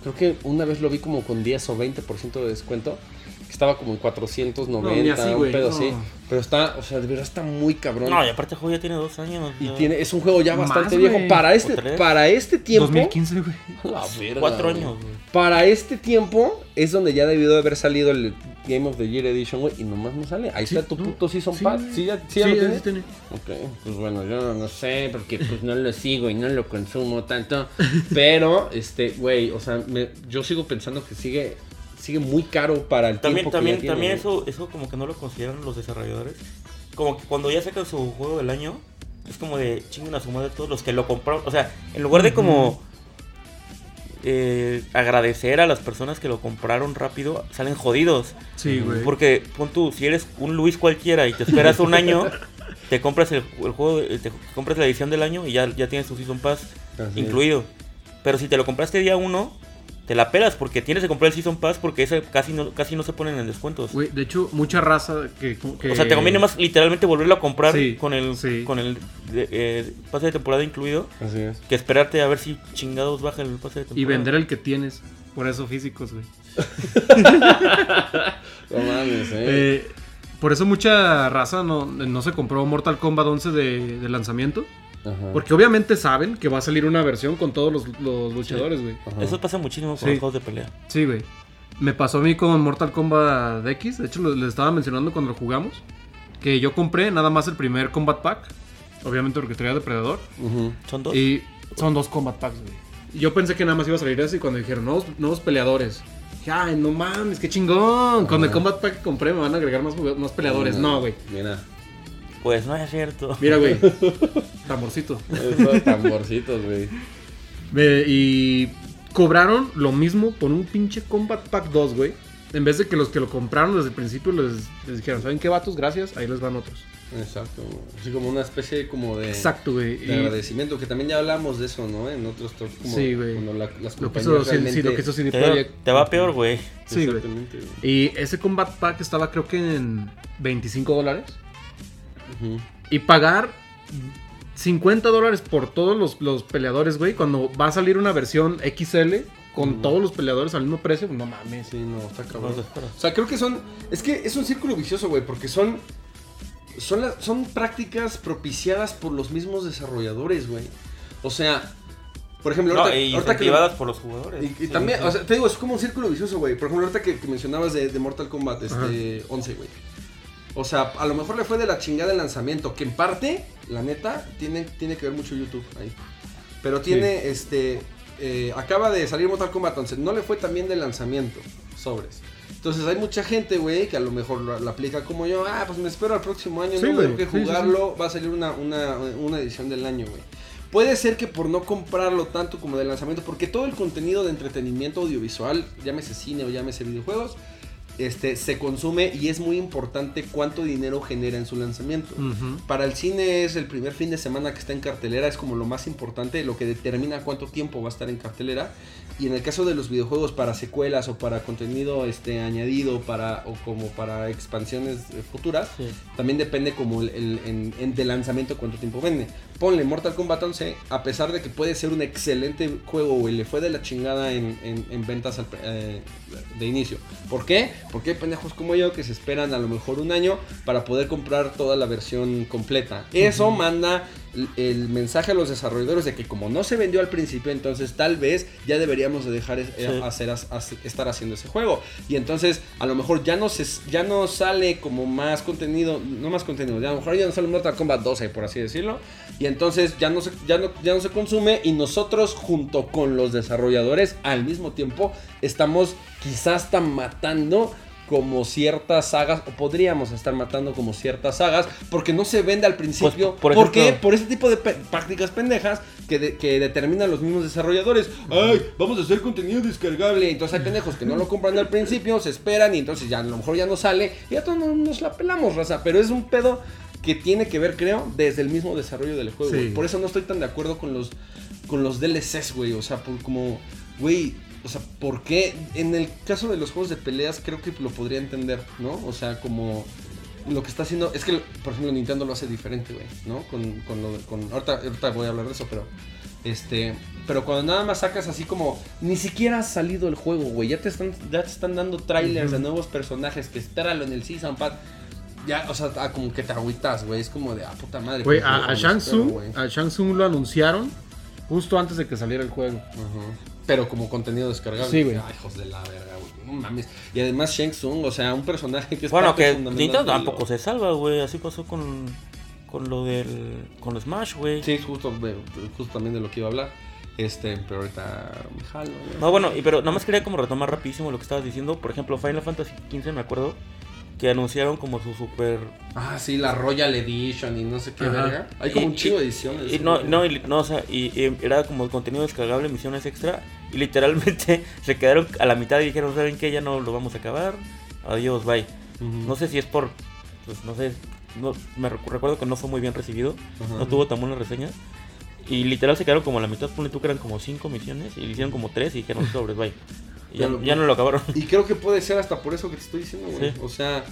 creo que una vez lo vi como con 10 o 20% de descuento. que Estaba como en 490, No, así, un pedo no. así. Pero está, o sea, de verdad está muy cabrón. No, y aparte el juego ya tiene dos años. y ya. tiene, es un juego ya bastante viejo. Para este, para este tiempo. 2015, güey. Cuatro años, güey. Para este tiempo es donde ya debió de haber salido el Game of the Year Edition, güey. Y nomás no sale. Ahí Sí, está tu no. puto Season Sí. Pass. Sí, ya, sí, ya Sí, lo tienes? tiene. Ok, pues bueno, yo no sé, porque pues no lo sigo y no lo consumo tanto. Pero, este, güey, o sea, me- yo sigo pensando que sigue, sigue muy caro para el También, tiempo también, que ya tiene, también eso, eso como que no lo consideran los desarrolladores. Como que cuando ya sacan su juego del año, es como de chinguen a su madre todos los que lo compraron. O sea, en lugar de como eh, agradecer a las personas que lo compraron rápido, salen jodidos. Sí, güey. Porque pon tú, si eres un Luis cualquiera y te esperas un año, te compras el, el juego, eh, te compras la edición del año y ya, ya tienes tu Season Pass Así incluido. Pero si te lo compraste día uno, te la pelas porque tienes que comprar el Season Pass porque ese casi no, casi no se ponen en descuentos. Güey, de hecho, mucha raza que... que- O sea, te conviene más literalmente volverlo a comprar Sí, con el sí. con el de- eh, pase de temporada incluido. Así es. que esperarte a ver si chingados baja el pase de temporada. Y vender el que tienes. Por eso físicos, güey. No mames, eh. Eh, por eso mucha raza no, no se compró Mortal Kombat 11 de, de lanzamiento. Ajá. Porque obviamente saben que va a salir una versión con todos los, los luchadores, güey. Ajá. Eso pasa muchísimo con Sí. los juegos de pelea. Sí, güey. Me pasó a mí con Mortal Kombat X. De hecho, les estaba mencionando cuando lo jugamos. Que yo compré nada más el primer Combat Pack. Obviamente porque traía Depredador. Ujú. Son dos. Y son dos Combat Packs, güey. Yo pensé que nada más iba a salir ese y cuando dijeron nuevos, nuevos peleadores. Dije, ay, no mames, qué chingón. Con el Ajá. Combat Pack que compré me van a agregar más, más peleadores. No, güey. Mira, Pues no es cierto. Mira, güey. Tamborcito. esos tamborcitos, güey. Y cobraron lo mismo por un pinche Combat Pack 2, güey. En vez de que los que lo compraron desde el principio les, les dijeron, ¿saben qué vatos? Gracias, ahí les van otros. Exacto. Así como una especie como de, Exacto, güey. de Y agradecimiento, que también ya hablamos de eso, ¿no? En otros talks, como Sí, güey. cuando la- las lo que hizo, sí, realmente... sí, lo que hizo CD Te, Projekt. te va peor, güey. Sí, güey. Y ese Combat Pack estaba creo que en 25 dólares. Y pagar 50 dólares por todos los, los peleadores, güey. Cuando va a salir una versión XL con todos los peleadores al mismo precio, no mames. Sí, no, está cabrón. No. O sea, creo que son. Es que es un círculo vicioso, güey, porque son. Son, la- son prácticas propiciadas por los mismos desarrolladores, güey. O sea, por ejemplo, No, ahorita, y ahorita que. por los jugadores. Y, y Sí, también, sí. o sea, te digo, es como un círculo vicioso, güey. Por ejemplo, ahorita que, que mencionabas de, de Mortal Kombat Ajá. este, 11, güey. O sea, a lo mejor le fue de la chingada el lanzamiento, que en parte, la neta, tiene, tiene que ver mucho YouTube ahí. Pero tiene, este, eh, acaba de salir Mortal Kombat 11, no le fue también del lanzamiento, sobres. Entonces hay mucha gente, güey, que a lo mejor lo, lo aplica como yo, ah, pues me espero al próximo año, Sí, no tengo que sí, jugarlo, va a salir una, una, una edición del año, güey. Puede ser que por no comprarlo tanto como de lanzamiento, porque todo el contenido de entretenimiento audiovisual, llámese cine o llámese videojuegos, este, se consume y es muy importante cuánto dinero genera en su lanzamiento. Para el cine es el primer fin de semana que está en cartelera, es como lo más importante, lo que determina cuánto tiempo va a estar en cartelera. Y en el caso de los videojuegos para secuelas o para contenido este, añadido para, o como para expansiones eh, futuras, Sí. también depende como el, el- en- en- de lanzamiento cuánto tiempo vende. Ponle Mortal Kombat 11, a pesar de que puede ser un excelente juego, güey, le fue de la chingada en, en- en ventas al- eh, de inicio. ¿Por qué? Porque hay pendejos como yo que se esperan a lo mejor un año para poder comprar toda la versión completa. Eso manda el- el mensaje a los desarrolladores de que como no se vendió al principio, entonces tal vez ya deberíamos de dejar es- eh, Sí. hacer, estar haciendo ese juego. Y entonces a lo mejor ya no, se, ya no sale como más contenido, no más contenido, ya a lo mejor ya no sale Mortal Kombat 12, por así decirlo. Y entonces ya no, se, ya, no, ya no se consume y nosotros junto con los desarrolladores al mismo tiempo estamos quizás hasta matando como ciertas sagas, o podríamos estar matando como ciertas sagas, porque no se vende al principio. Pues, por ¿Por qué? ejemplo- Por ese tipo de pe- prácticas pendejas que, de- que determinan los mismos desarrolladores. Ay, vamos a hacer contenido descargable. Entonces hay pendejos que no lo compran al principio, se esperan y entonces ya a lo mejor ya no sale. Y ya todos nos, la pelamos, raza. Pero es un pedo que tiene que ver, creo, desde el mismo desarrollo del juego. Sí. Por eso no estoy tan de acuerdo con los, con los DLCs, güey. O sea, por, como, güey, o sea, ¿por qué? En el caso de los juegos de peleas, creo que lo podría entender, ¿no? O sea, como lo que está haciendo. Es que, por ejemplo, Nintendo lo hace diferente, güey, ¿no? Con, con lo de- con, ahorita, ahorita voy a hablar de eso, pero. Este, pero cuando nada más sacas así como ni siquiera ha salido el juego, güey, ya te están ya te están dando trailers de nuevos personajes que espéralo en el Season Pass. ya, o sea, ah, como que te agüitas, güey. Es como de, ah, puta madre. Güey, a, a Shang Tsung, a Shang Tsung lo anunciaron justo antes de que saliera el juego. Ajá. Pero como contenido descargable. Sí, güey. Ay, hijos de la verga, güey. No mames. Y además Shang Tsung, o sea, un personaje que es Bueno, parte que fundamental Nintendo lo- tampoco se salva, güey. Así pasó con, con lo del. con Smash, güey. Sí, justo, de- justo también de lo que iba a hablar. Este, pero ahorita me jalo, güey. No, bueno, y pero nada más quería como retomar rapidísimo lo que estabas diciendo. Por ejemplo, Final Fantasy XV, me acuerdo, que anunciaron como su super... Ah, sí, la Royal Edition y no sé qué Ajá. verga. Hay como Y- un chingo y- de ediciones. Y no, no, y, no, o sea, y, y era como contenido descargable, misiones extra. Y literalmente se quedaron a la mitad y dijeron, ¿saben qué? Ya no lo vamos a acabar. Adiós, bye. Ujú. No sé si es por... Pues no sé. No, me recu- recuerdo que no fue muy bien recibido. Ajá. No tuvo tan buenas reseñas. Y literal se quedaron como a la mitad. Ponle tú que eran como 5 misiones. Y le hicieron como 3 y dijeron, sobres, bye. Y ya, no lo acabaron. Y creo que puede ser hasta por eso que te estoy diciendo, güey. Sí. O sea,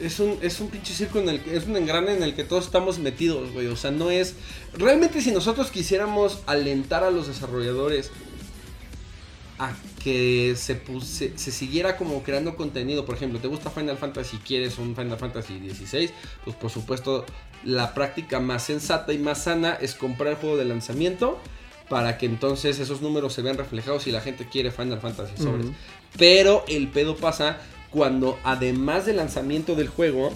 es un, es un pinche circo en el que, es un engrane en el que todos estamos metidos, güey. O sea, no es. Realmente, si nosotros quisiéramos alentar a los desarrolladores a que se, pus- se, se siguiera como creando contenido, por ejemplo, te gusta Final Fantasy, quieres un Final Fantasy 16, pues por supuesto, la práctica más sensata y más sana es comprar el juego de lanzamiento para que entonces esos números se vean reflejados y la gente quiere Final Fantasy sobres. Pero el pedo pasa cuando además del lanzamiento del juego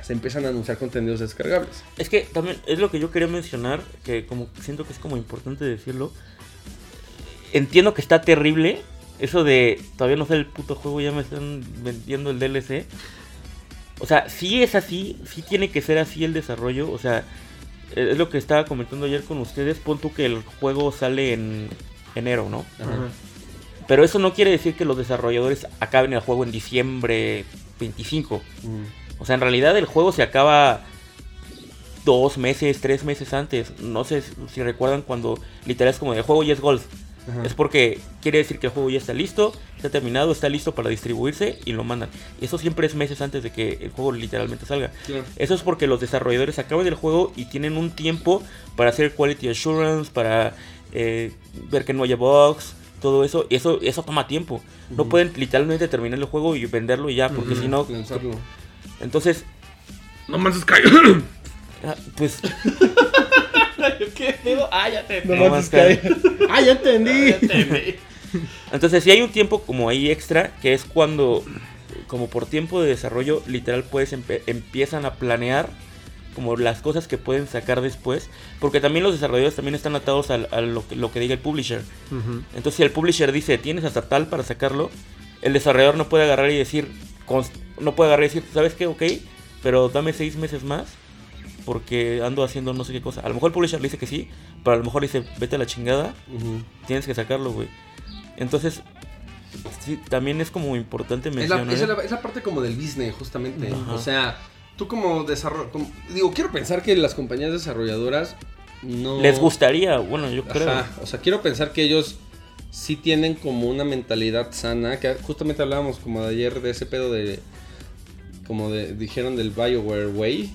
se empiezan a anunciar contenidos descargables. Es que también es lo que yo quería mencionar, que como siento que es como importante decirlo. Entiendo que está terrible eso de todavía no sé el puto juego, ya me están vendiendo el DLC. O sea, sí es así, sí tiene que ser así el desarrollo, o sea, es lo que estaba comentando ayer con ustedes, pon tú que el juego sale en enero, ¿no? Ajá. Pero eso no quiere decir que los desarrolladores acaben el juego en diciembre 25. O sea, en realidad el juego se acaba dos meses, tres meses antes. No sé si recuerdan cuando literal es como el juego ya es golf. Ajá. Es porque quiere decir que el juego ya está listo, está terminado, está listo para distribuirse y lo mandan. Y eso siempre es meses antes de que el juego literalmente salga. Claro. Eso es porque los desarrolladores acaban el juego y tienen un tiempo para hacer quality assurance, para eh, ver que no haya bugs, todo eso. Y eso, eso toma tiempo. No pueden literalmente terminar el juego y venderlo y ya, porque si no... lanzarlo. Entonces, No Man's Sky. ah, pues... Ah, ya te No Sky. Ah, ya entendí. Entonces, si hay un tiempo como ahí extra, que es cuando, como por tiempo de desarrollo, literal, puedes empe- empiezan a planear como las cosas que pueden sacar después, porque también los desarrolladores también están atados a, lo, que, lo que diga el publisher. Entonces, si el publisher dice, tienes hasta tal para sacarlo, el desarrollador no puede agarrar y decir, no puede agarrar y decir, ¿sabes qué? Ok, pero dame seis meses más, porque ando haciendo no sé qué cosa. A lo mejor el publisher le dice que sí, pero a lo mejor dice, vete a la chingada, tienes que sacarlo, güey. Entonces, sí, también es como importante Es la, mencionar. es, la, es la parte como del business, justamente. Ajá. O sea, tú como desarrollador... Digo, quiero pensar que las compañías desarrolladoras no... Les gustaría, bueno, yo creo. Ajá, o sea, quiero pensar que ellos sí tienen como una mentalidad sana, que justamente hablábamos como de ayer de ese pedo de, como de, dijeron del Bioware Way,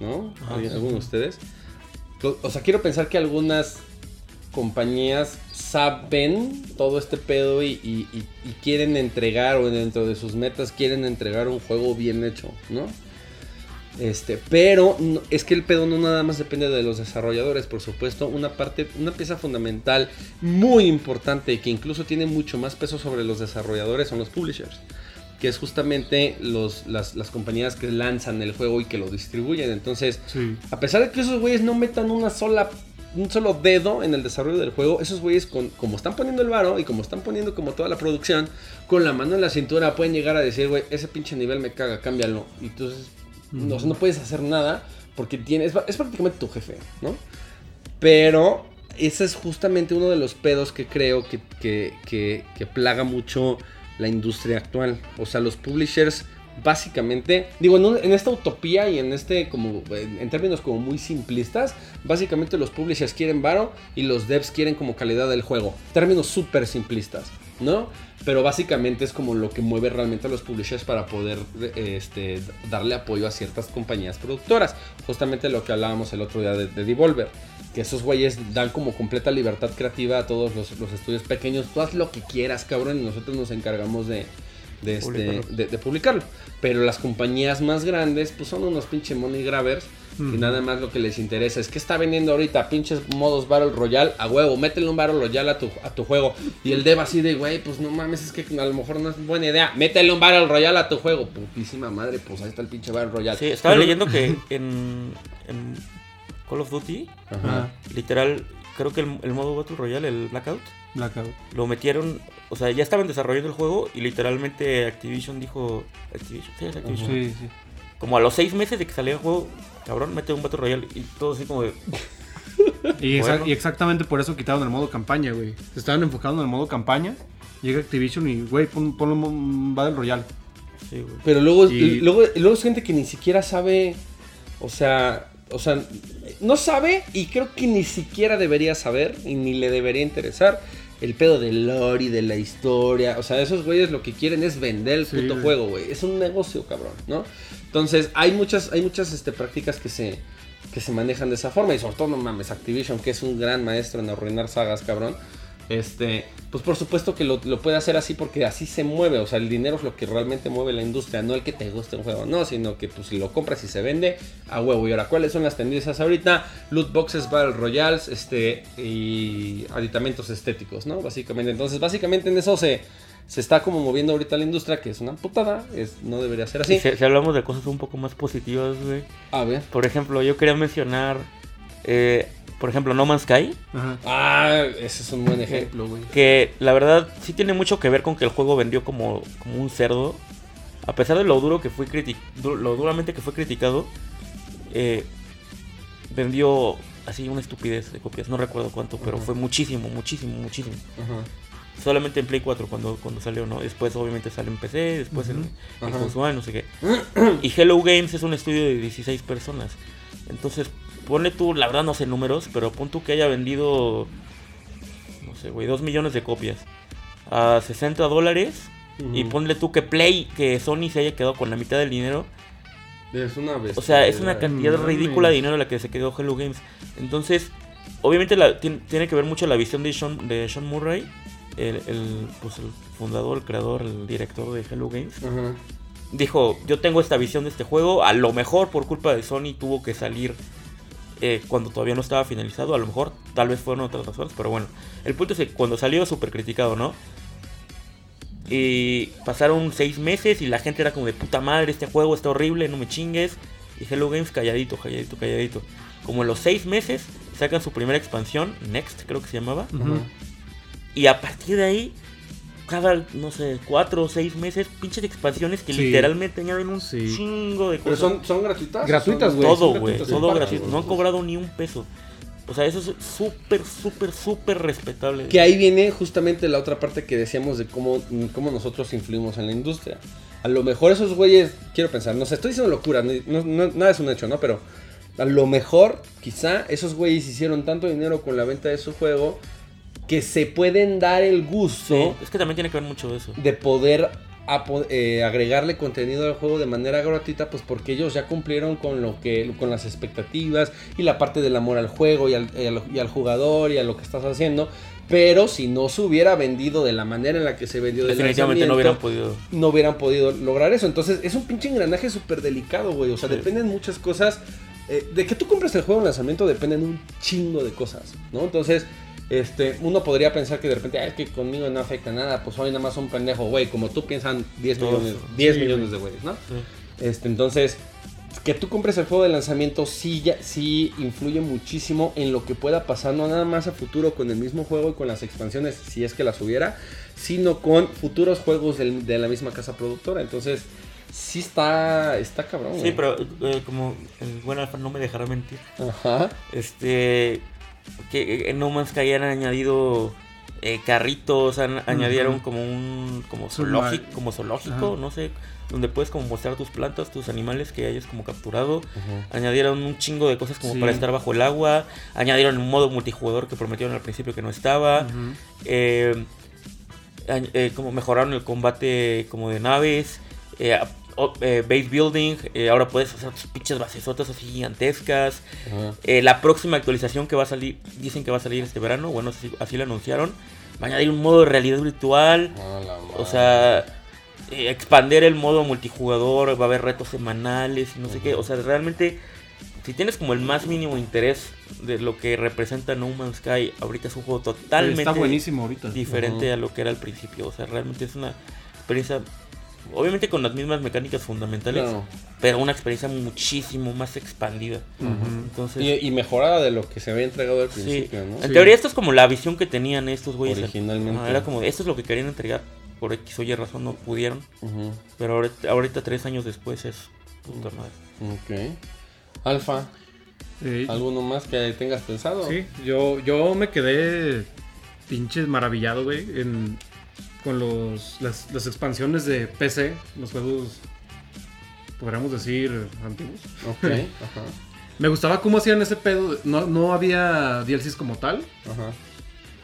¿no? Ajá. ¿Alguien- ¿Alguno de ustedes? O- sea, quiero pensar que algunas compañías saben todo este pedo y, y- y- y quieren entregar, o dentro de sus metas quieren entregar un juego bien hecho, ¿no? Este, pero no- es que el pedo no nada más depende de los desarrolladores, por supuesto, una parte, una pieza fundamental muy importante que incluso tiene mucho más peso sobre los desarrolladores son los publishers, que es justamente los, las, las compañías que lanzan el juego y que lo distribuyen. Entonces, Sí. a pesar de que esos güeyes no metan una sola un solo dedo en el desarrollo del juego, esos güeyes con, como están poniendo el varo y como están poniendo como toda la producción, con la mano en la cintura pueden llegar a decir, güey, ese pinche nivel me caga, cámbialo. Y entonces, no, o sea, no puedes hacer nada porque tienes, es prácticamente tu jefe, ¿no? Pero ese es justamente uno de los pedos que creo que, que, que, que plaga mucho la industria actual. O sea, los publishers básicamente, digo, en, esta utopía y en este como, en, términos como muy simplistas, básicamente los publishers quieren varo y los devs quieren como calidad del juego. Términos súper simplistas, ¿no? Pero básicamente es como lo que mueve realmente a los publishers para poder eh, este, darle apoyo a ciertas compañías productoras. Justamente lo que hablábamos el otro día de Devolver. Que esos güeyes dan como completa libertad creativa a todos los, los estudios pequeños. Tú haz lo que quieras, cabrón, y nosotros nos encargamos de, de, este, Publicarlo. de, de publicarlo. Pero las compañías más grandes, pues son unos pinche money grabbers. Y nada más lo que les interesa es que está vendiendo ahorita pinches modos Battle Royale a huevo. Métele un Battle Royale a tu, a tu juego. Y el dev así de, güey, pues no mames, es que a lo mejor no es buena idea. Métele un Battle Royale a tu juego. Putísima madre, pues ahí está el pinche Battle Royale. Sí, estaba Pero- leyendo que en, en Call of Duty, Ajá. literal, creo que el, el modo Battle Royale, el Blackout, Blackout. lo metieron, o sea, ya estaban desarrollando el juego y literalmente Activision dijo, Activision, sí, es Activision. Sí, sí. Como a los seis meses de que salió el juego, cabrón, mete un Battle Royale y todo así como de, Y, exa- Bueno. y exactamente por eso quitaron el modo campaña, güey. Se estaban enfocando en el modo campaña. Llega Activision y, güey, pon, un Battle Royale. sí, güey. Pero luego, Y- luego, luego es gente que ni siquiera sabe, o sea, o sea, no sabe y creo que ni siquiera debería saber y ni le debería interesar el pedo del lore y de la historia. O sea, esos güeyes lo que quieren es vender el Sí, puto güey. juego, güey. Es un negocio, cabrón, ¿no? Entonces, hay muchas, hay muchas este, prácticas que se, que se manejan de esa forma y sobre todo, no mames, Activision, que es un gran maestro en arruinar sagas, cabrón. Este, pues por supuesto que lo, lo puede hacer así porque así se mueve. O sea, el dinero es lo que realmente mueve la industria, no el que te guste un juego, no, sino que pues si lo compras y se vende, a huevo. Y ahora, ¿cuáles son las tendencias ahorita? Loot boxes, battle royales, este, y aditamentos estéticos, ¿no? Básicamente. Entonces, básicamente en eso se, se está como moviendo ahorita la industria, que es una putada, es, no debería ser así. Si, si hablamos de cosas un poco más positivas, güey. A ver. Por ejemplo, yo quería mencionar, eh, por ejemplo, No Man's Sky. Ajá. Ah, ese es un buen ejemplo, güey. Que la verdad sí tiene mucho que ver con que el juego vendió como, como un cerdo. A pesar de lo duro que fue lo duramente que fue criticado, eh, vendió así una estupidez de copias. No recuerdo cuánto, pero fue muchísimo, muchísimo, muchísimo. Ajá. Solamente en Play 4 cuando, cuando salió, ¿no? Después obviamente sale en PC, después en. Xbox One, no sé qué. y Hello Games es un estudio de 16 personas. Entonces, ponle tú, la verdad no sé números, pero pon tú que haya vendido, no sé, güey, 2 millones de copias a 60 dólares. Y ponle tú que Play, que Sony se haya quedado con la mitad del dinero. Es una O sea, es una cantidad ridícula de dinero la que se quedó Hello Games. Entonces, obviamente la- tiene que ver mucho la visión de Sean, de Sean Murray, el, el, pues, el fundador, el creador, el director de Hello Games. Ajá. Dijo, yo tengo esta visión de este juego, a lo mejor por culpa de Sony tuvo que salir eh, cuando todavía no estaba finalizado, a lo mejor tal vez fueron otras razones, pero bueno, el punto es que cuando salió súper criticado, ¿no? Y pasaron seis meses y la gente era como de puta madre, este juego está horrible, no me chingues. Y Hello Games calladito, calladito, calladito. Como en los seis meses sacan su primera expansión, Next creo que se llamaba. Y a partir de ahí, cada, no sé, cuatro o seis meses, pinches expansiones que Sí. literalmente añaden un Sí. chingo de Pero cosas. son, son gratuitas. Gratuitas, güey. todo, güey, todo gratuito. No han cobrado ni un peso. O sea, eso es súper, súper, súper respetable. Que ahí viene justamente la otra parte que decíamos de cómo, cómo nosotros influimos en la industria. A lo mejor esos güeyes, quiero pensar, no sé, estoy diciendo locura, no, no- no- nada es un hecho, ¿no? Pero a lo mejor, quizá, esos güeyes hicieron tanto dinero con la venta de su juego que se pueden dar el gusto Sí, es que también tiene que ver mucho eso. de poder eh, agregarle contenido al juego de manera gratuita, pues porque ellos ya cumplieron con lo que, con las expectativas y la parte del amor al juego y al, y al- y al jugador y a lo que estás haciendo. Pero si no se hubiera vendido de la manera en la que se vendió Definitivamente no hubieran podido. no hubieran podido lograr eso. Entonces es un pinche engranaje súper delicado, güey. O sea, Sí. dependen muchas cosas. Eh, de que tú compres el juego en lanzamiento dependen un chingo de cosas, ¿no? Entonces, este, uno podría pensar que de repente, "Ay, es que conmigo no afecta nada, pues soy nada más un pendejo, güey. Como tú piensan 10 Todos. millones, 10 Sí, millones de güeyes, ¿no? Sí. Este, entonces, que tú compres el juego de lanzamiento sí, ya, sí influye muchísimo en lo que pueda pasar, no nada más a futuro con el mismo juego y con las expansiones, si es que las hubiera, sino con futuros juegos del- de la misma casa productora. Entonces, sí está, está cabrón. Sí, güey. pero eh, como el buen Alfa no me dejará mentir. Ajá. Este. Que en No Man's Sky han añadido eh, carritos, han- añadieron como un. Como zoológico, como zoológico, no sé. Donde puedes como mostrar tus plantas, tus animales que hayas como capturado. Añadieron un chingo de cosas como Sí. para estar bajo el agua. Añadieron un modo multijugador que prometieron al principio que no estaba. Eh, eh, como mejoraron el combate como de naves. Eh, eh, base building. eh, ahora puedes hacer tus pinches basesotas así gigantescas. Eh, la próxima actualización que va a salir, dicen que va a salir este verano. Bueno, así, así lo anunciaron. Va a añadir un modo de realidad virtual. A la O sea, eh, expander el modo multijugador, va a haber retos semanales y no sé qué. O sea, realmente, si tienes como el más mínimo interés de lo que representa No Man's Sky, ahorita es un juego totalmente Está buenísimo ahorita. diferente a lo que era al principio. O sea, realmente es una experiencia, obviamente con las mismas mecánicas fundamentales, Claro. pero una experiencia muchísimo más expandida. Entonces, Y, y mejorada de lo que se había entregado al sí. principio, ¿no? En teoría, esto es como la visión que tenían estos güeyes. Originalmente. Era como, esto es lo que querían entregar. Por X o Y razón no pudieron. Pero ahorita, ahorita tres años después es puta madre. Ok. Alfa, Eh, ¿alguno más que tengas pensado? Sí, yo, yo me quedé pinches maravillado, güey, en- con los, las, las expansiones de PC, los juegos, podríamos decir, antiguos. Ok. Ajá. Me gustaba cómo hacían ese pedo, no, no había DLCs como tal, Ajá.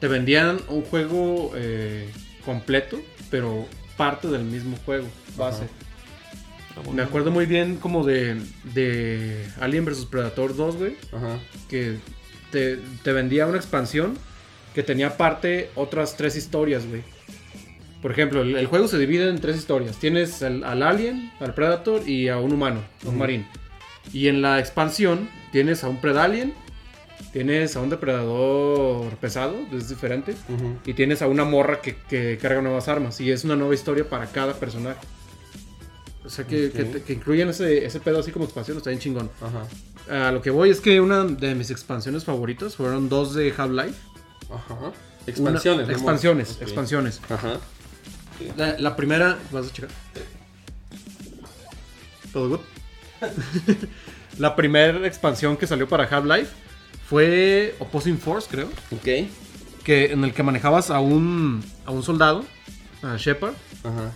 te vendían un juego eh, completo, pero parte del mismo juego, base. Me acuerdo muy bien como de, de Alien vs Predator 2, güey. Ajá. que te, te vendía una expansión que tenía parte otras tres historias, güey. Por ejemplo, el, el juego se divide en tres historias. Tienes al, al alien, al predator y a un humano, a un marín. Y en la expansión tienes a un predalien, tienes a un depredador pesado, es diferente, Ujú. y tienes a una morra que, que carga nuevas armas. Y es una nueva historia para cada personaje. O sea que, que, incluyen ese, ese pedo así como expansión, está bien chingón. Ajá. A lo que voy es que una de mis expansiones favoritas fueron dos de Half-Life. Ajá. Una- Expansiones. expansiones, expansiones. Ajá. La, la primera, vas a checar. ¿Todo good? la primera expansión que salió para Half-Life fue Opposing Force, creo. Ok. Que, en el que manejabas a un, a un soldado, a Shepard, Ajá.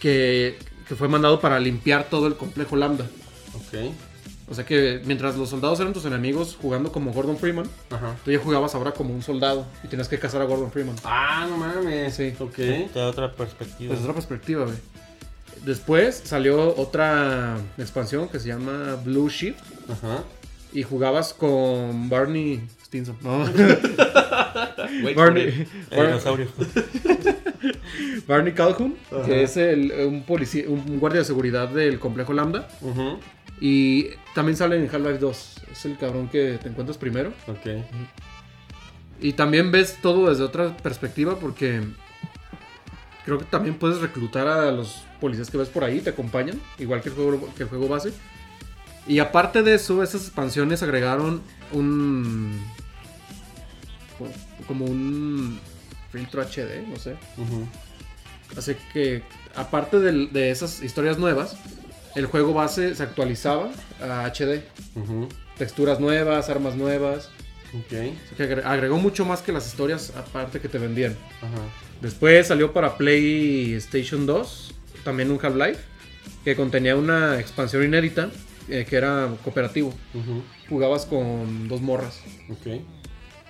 que, que fue mandado para limpiar todo el complejo Lambda. Ok. O sea que mientras los soldados eran tus enemigos jugando como Gordon Freeman, Ajá. tú ya jugabas ahora como un soldado y tenías que cazar a Gordon Freeman. Ah, no mames. Sí. Ok. Te da otra perspectiva. Desde otra perspectiva, güey. Después salió otra expansión que se llama Blue Shift Ajá. y jugabas con Barney Stinson. No. Barney. El dinosaurio. Barney Calhoun, Ajá. que es el, un, policía, un guardia de seguridad del complejo Lambda. Ujú. Y también sale en Half-Life 2. Es el cabrón que te encuentras primero. Ok. Y también ves todo desde otra perspectiva porque creo que también puedes reclutar a los policías que ves por ahí, te acompañan, igual que el juego, que el juego base. Y aparte de eso, esas expansiones agregaron un... como un filtro HD, no sé. Ujú. Así que aparte de, esas historias nuevas, el juego base se actualizaba a HD. Texturas nuevas, armas nuevas. Ok. Así que agre- agregó mucho más que las historias aparte que te vendían. Ajá. Después salió para PlayStation 2, también un Half-Life, que contenía una expansión inédita eh, que era cooperativo. Jugabas con dos morras. Ok.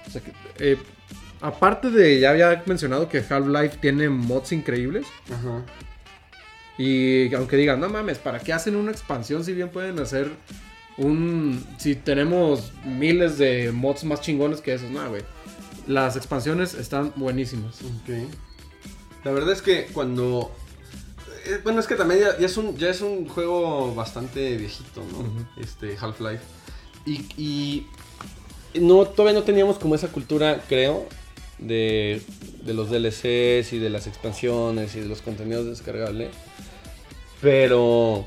O sea que, eh, aparte de, ya había mencionado que Half-Life tiene mods increíbles. Ajá. Y aunque digan, no mames, ¿para qué hacen una expansión si bien pueden hacer un... Si tenemos miles de mods más chingones que esos? No, güey. Las expansiones están buenísimas. Ok. La verdad es que cuando. eh, bueno, es que también ya, ya es un, ya es un juego bastante viejito, ¿no? Este, Half-Life. Y, y no, todavía no teníamos como esa cultura, creo, de, de los DLCs y de las expansiones y de los contenidos descargables. Pero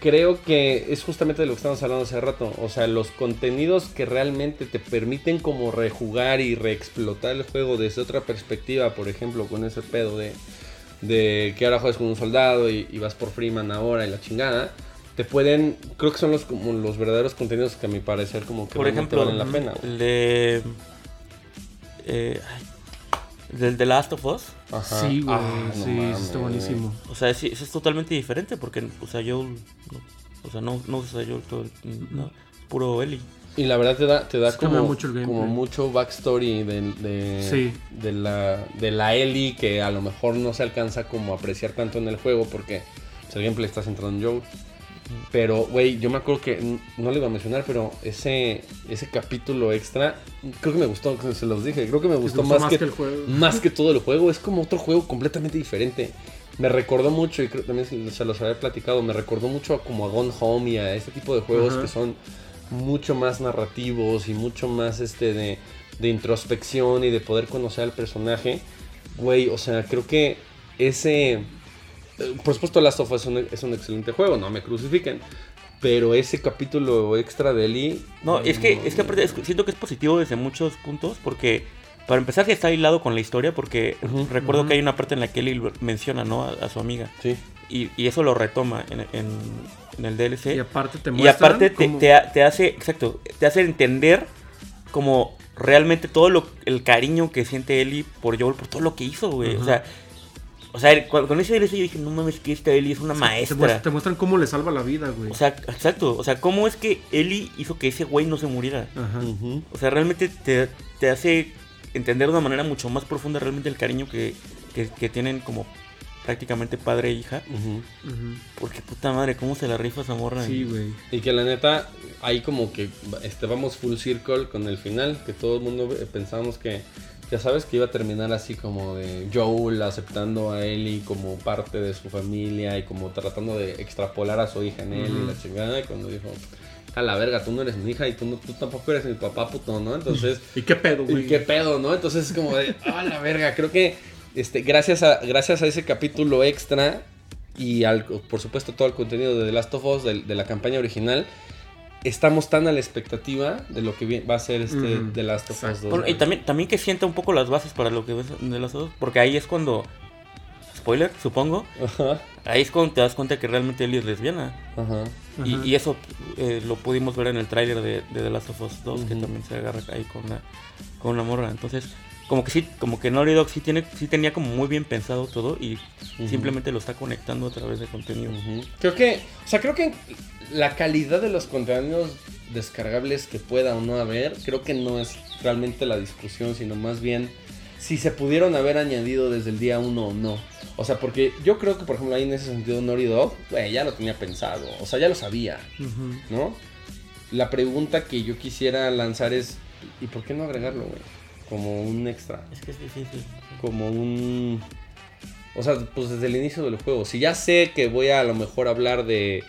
creo que es justamente de lo que estábamos hablando hace rato. O sea, los contenidos que realmente te permiten como rejugar y reexplotar el juego desde otra perspectiva, por ejemplo, con ese pedo de, de que ahora juegas con un soldado y, y vas por Freeman ahora y la chingada. Te pueden, creo que son los como los verdaderos contenidos que a mi parecer como que Por ejemplo, valen la pena. de. eh, ay, del The Last of Us. Ajá. Sí, güey. Ah, no sí, mames. está buenísimo. O sea, sí, eso es totalmente diferente porque, o sea, yo. no- o sea, no, no usa yo todo. el- no, puro Eli. Y la verdad te da, te da Sí como, mucho el como mucho backstory de, de, Sí. de la, de la Ellie que a lo mejor no se alcanza como a apreciar tanto en el juego porque pues, el gameplay está centrado en Joel. Pero, güey, yo me acuerdo que no le iba a mencionar, pero ese, ese capítulo extra, creo que me gustó, se los dije, creo que me gustó, gustó más, más que, que el juego. más que todo el juego. Es como otro juego completamente diferente. me recordó mucho, y creo que también se, los había platicado, me recordó mucho a como a Gone Home y a este tipo de juegos que son mucho más narrativos y mucho más este de, de introspección y de poder conocer al personaje. Güey, o sea, creo que ese... eh, Por supuesto, Last of Us es un, es un excelente juego, no me crucifiquen. Pero ese capítulo extra de Ellie... No, es que, es que aparte es- siento que es positivo desde muchos puntos porque para empezar que está hilado con la historia porque recuerdo que hay una parte en la que Ellie menciona, ¿no? A, a su amiga Sí. y, y eso lo retoma en, en- en el DLC. Y aparte te Y aparte te, hace, exacto, te hace entender como realmente todo lo, el cariño que siente Ellie por Joel, por todo lo que hizo, güey. O sea, o sea, cu- con ese DLC yo dije, no mames, que esta Ellie es una maestra. muestran, te muestran cómo le salva la vida, güey. O sea, exacto, o sea, cómo es que Ellie hizo que ese güey no se muriera. Ajá. O sea, realmente te, te hace entender de una manera mucho más profunda realmente el cariño que, que, que tienen como prácticamente padre e hija. Ujú. Porque puta madre, cómo se la rifa esa morra. Sí, güey. Y que la neta, ahí como que este, vamos full circle con el final, que todo el mundo eh, pensábamos que, ya sabes, que iba a terminar así como de Joel aceptando a Ellie como parte de su familia y como tratando de extrapolar a su hija en él y la chingada, y cuando dijo, a la verga, tú no eres mi hija y tú, no, tú tampoco eres mi papá, puto, ¿no? Entonces... ¿Y qué pedo, güey? ¿Y qué pedo, no? Entonces es como de, ah, la verga, creo que este, gracias, a, gracias a ese capítulo extra y al, por supuesto todo el contenido de The Last of Us, de, de la campaña original, estamos tan a la expectativa de lo que va a ser este Ujú, The Last of Us exacto. 2. Bueno, y también, también que sienta un poco las bases para lo que ves de las dos. Porque ahí es cuando. Spoiler, supongo. Ajá, Ahí es cuando te das cuenta que realmente Ellie es lesbiana. ajá. Y, Ajá. y eso eh, lo pudimos ver en el tráiler de, de The Last of Us 2, que también se agarra ahí con una, con una morra. Entonces, como que sí, como que Naughty Dog sí, tiene, sí tenía como muy bien pensado todo y simplemente lo está conectando a través de contenido. Creo que, o sea, creo que la calidad de los contenidos descargables que pueda o no haber, creo que no es realmente la discusión, sino más bien si se pudieron haber añadido desde el día uno o no. O sea, porque yo creo que, por ejemplo, ahí en ese sentido Naughty Dog, güey, ya lo tenía pensado, o sea, ya lo sabía. ¿no? La pregunta que yo quisiera lanzar es, ¿y por qué no agregarlo, güey? Como un extra Es que es difícil. como un... O sea, pues desde el inicio del juego. Si ya sé que voy a, a lo mejor hablar de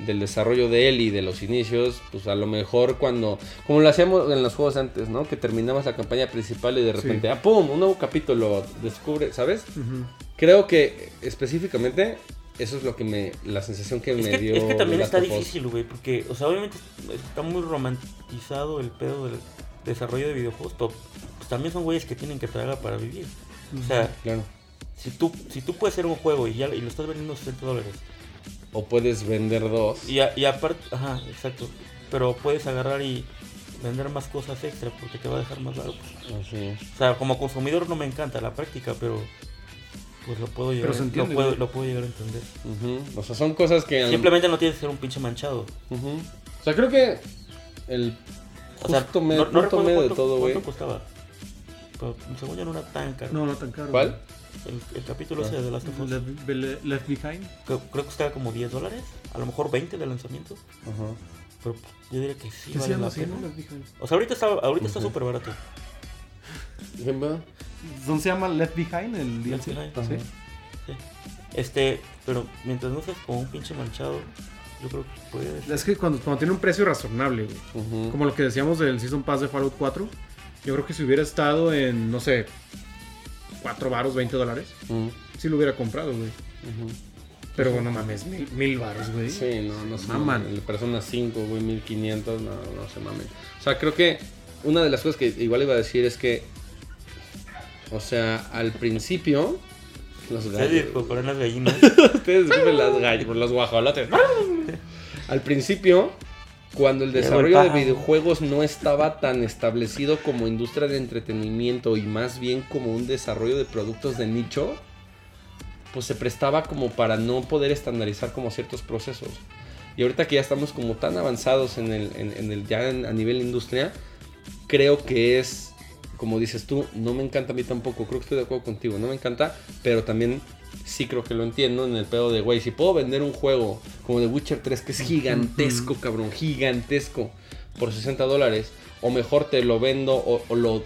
del desarrollo de él y de los inicios, pues a lo mejor cuando, como lo hacíamos en los juegos antes, ¿no? Que terminabas la campaña principal y de repente, Sí. ah, ¡pum! Un nuevo capítulo, descubre, ¿sabes? Creo que específicamente eso es lo que me, la sensación que Es me que, dio. es que también está difícil, güey, porque, o sea, obviamente está muy romantizado el pedo del desarrollo de videojuegos, pero pues, también son güeyes que tienen que tragar para vivir. O sea, Claro. si tú, si tú puedes hacer un juego y, ya, y lo estás vendiendo a 60 dólares, O puedes vender dos. y, a- y aparte, ajá, exacto, pero puedes agarrar y vender más cosas extra porque te va a dejar más barato. Así. O sea, como consumidor no me encanta la práctica, pero pues lo puedo llegar, Pero se entiende, lo, puedo, güey. lo puedo llegar a entender. O sea, son cosas que... Simplemente no tienes que ser un pinche manchado. O sea, creo que el O sea, justo me- no, no recuerdo medio de cuánto, todo, güey. cuánto costaba. Pero según yo no era tan caro. No, no tan caro. ¿Cuál? El, el capítulo ese de las güey. Left, Be- Left Behind. creo, creo que costaba como 10 dólares. A lo mejor 20 de lanzamiento. Ajá. Pero pues, yo diría que sí ¿Qué se vale la así, pena. O sea, ahorita está ahorita está Ujú. súper barato. ¿Quién ¿Dónde se llama Left Behind el Left? Behind. Sí. Sí. Este, pero mientras no seas como un pinche manchado, yo creo que puede Es que cuando, cuando tiene un precio razonable, güey. Ujú. Como lo que decíamos del Season Pass de Fallout 4. Yo creo que si hubiera estado en, no sé, 4 baros, 20 dólares, Ujú. sí lo hubiera comprado, güey. Ujú. Pero bueno, mames, mil, mil baros, güey. Sí, no, no se Maman. mamen. Persona 5, güey, 1500, no, no se mamen. O sea, creo que una de las cosas que igual iba a decir es que, o sea, al principio, los gallos. las gallinas. Ustedes disculpen las gallos, los guajolotes. Al principio, cuando el desarrollo de videojuegos no estaba tan establecido como industria de entretenimiento y más bien como un desarrollo de productos de nicho, pues se prestaba como para no poder estandarizar como ciertos procesos. Y ahorita que ya estamos como tan avanzados en el, en, en el ya en- a nivel industria, creo que es, como dices tú, no me encanta a mí tampoco, creo que estoy de acuerdo contigo, no me encanta, pero también sí creo que lo entiendo en el pedo de, güey, si puedo vender un juego como The Witcher 3 que es gigantesco, cabrón, gigantesco, por 60 dólares, o mejor te lo vendo o, o lo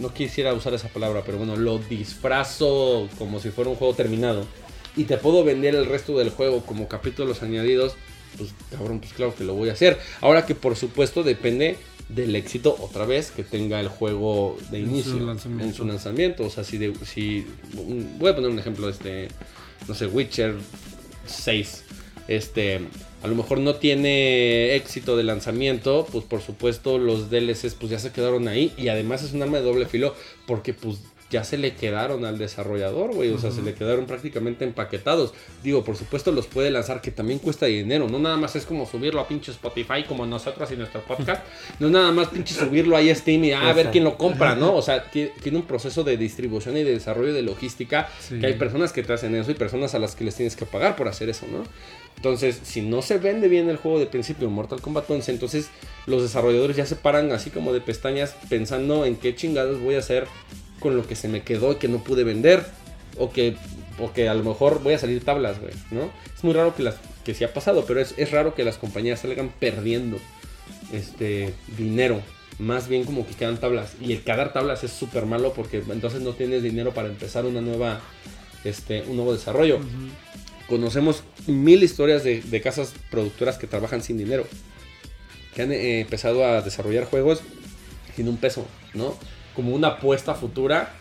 no quisiera usar esa palabra, pero bueno, lo disfrazo como si fuera un juego terminado y te puedo vender el resto del juego como capítulos añadidos, pues cabrón, pues claro que lo voy a hacer. Ahora que por supuesto depende del éxito otra vez que tenga el juego de En su inicio en su lanzamiento. O sea, si, de- si voy a poner un ejemplo, este, no sé, Witcher 6, este, a lo mejor no tiene éxito de lanzamiento, pues por supuesto los DLCs pues ya se quedaron ahí y además es un arma de doble filo porque pues ya se le quedaron al desarrollador, güey, o sea, se le quedaron prácticamente empaquetados. Digo, por supuesto los puede lanzar que también cuesta dinero, no nada más es como subirlo a pinche Spotify como nosotros y nuestro podcast, no nada más pinche subirlo ahí a Steam y ah, a ver quién lo compra, ¿no? O sea, ti- tiene un proceso de distribución y de desarrollo de logística Sí. que hay personas que te hacen eso y personas a las que les tienes que pagar por hacer eso, ¿no? Entonces, si no se vende bien el juego de principio, Mortal Kombat 11, entonces los desarrolladores ya se paran así como de pestañas pensando en qué chingados voy a hacer con lo que se me quedó y que no pude vender. O que, o que a lo mejor voy a salir tablas, güey, ¿no? Es muy raro que, las, que sí ha pasado, pero es, es raro que las compañías salgan perdiendo este dinero. Más bien como que quedan tablas. Y el quedar tablas es súper malo porque entonces no tienes dinero para empezar una nueva, este, un nuevo desarrollo. Conocemos mil historias de, de casas productoras que trabajan sin dinero. Que han eh, empezado a desarrollar juegos sin un peso, ¿no? Como una apuesta futura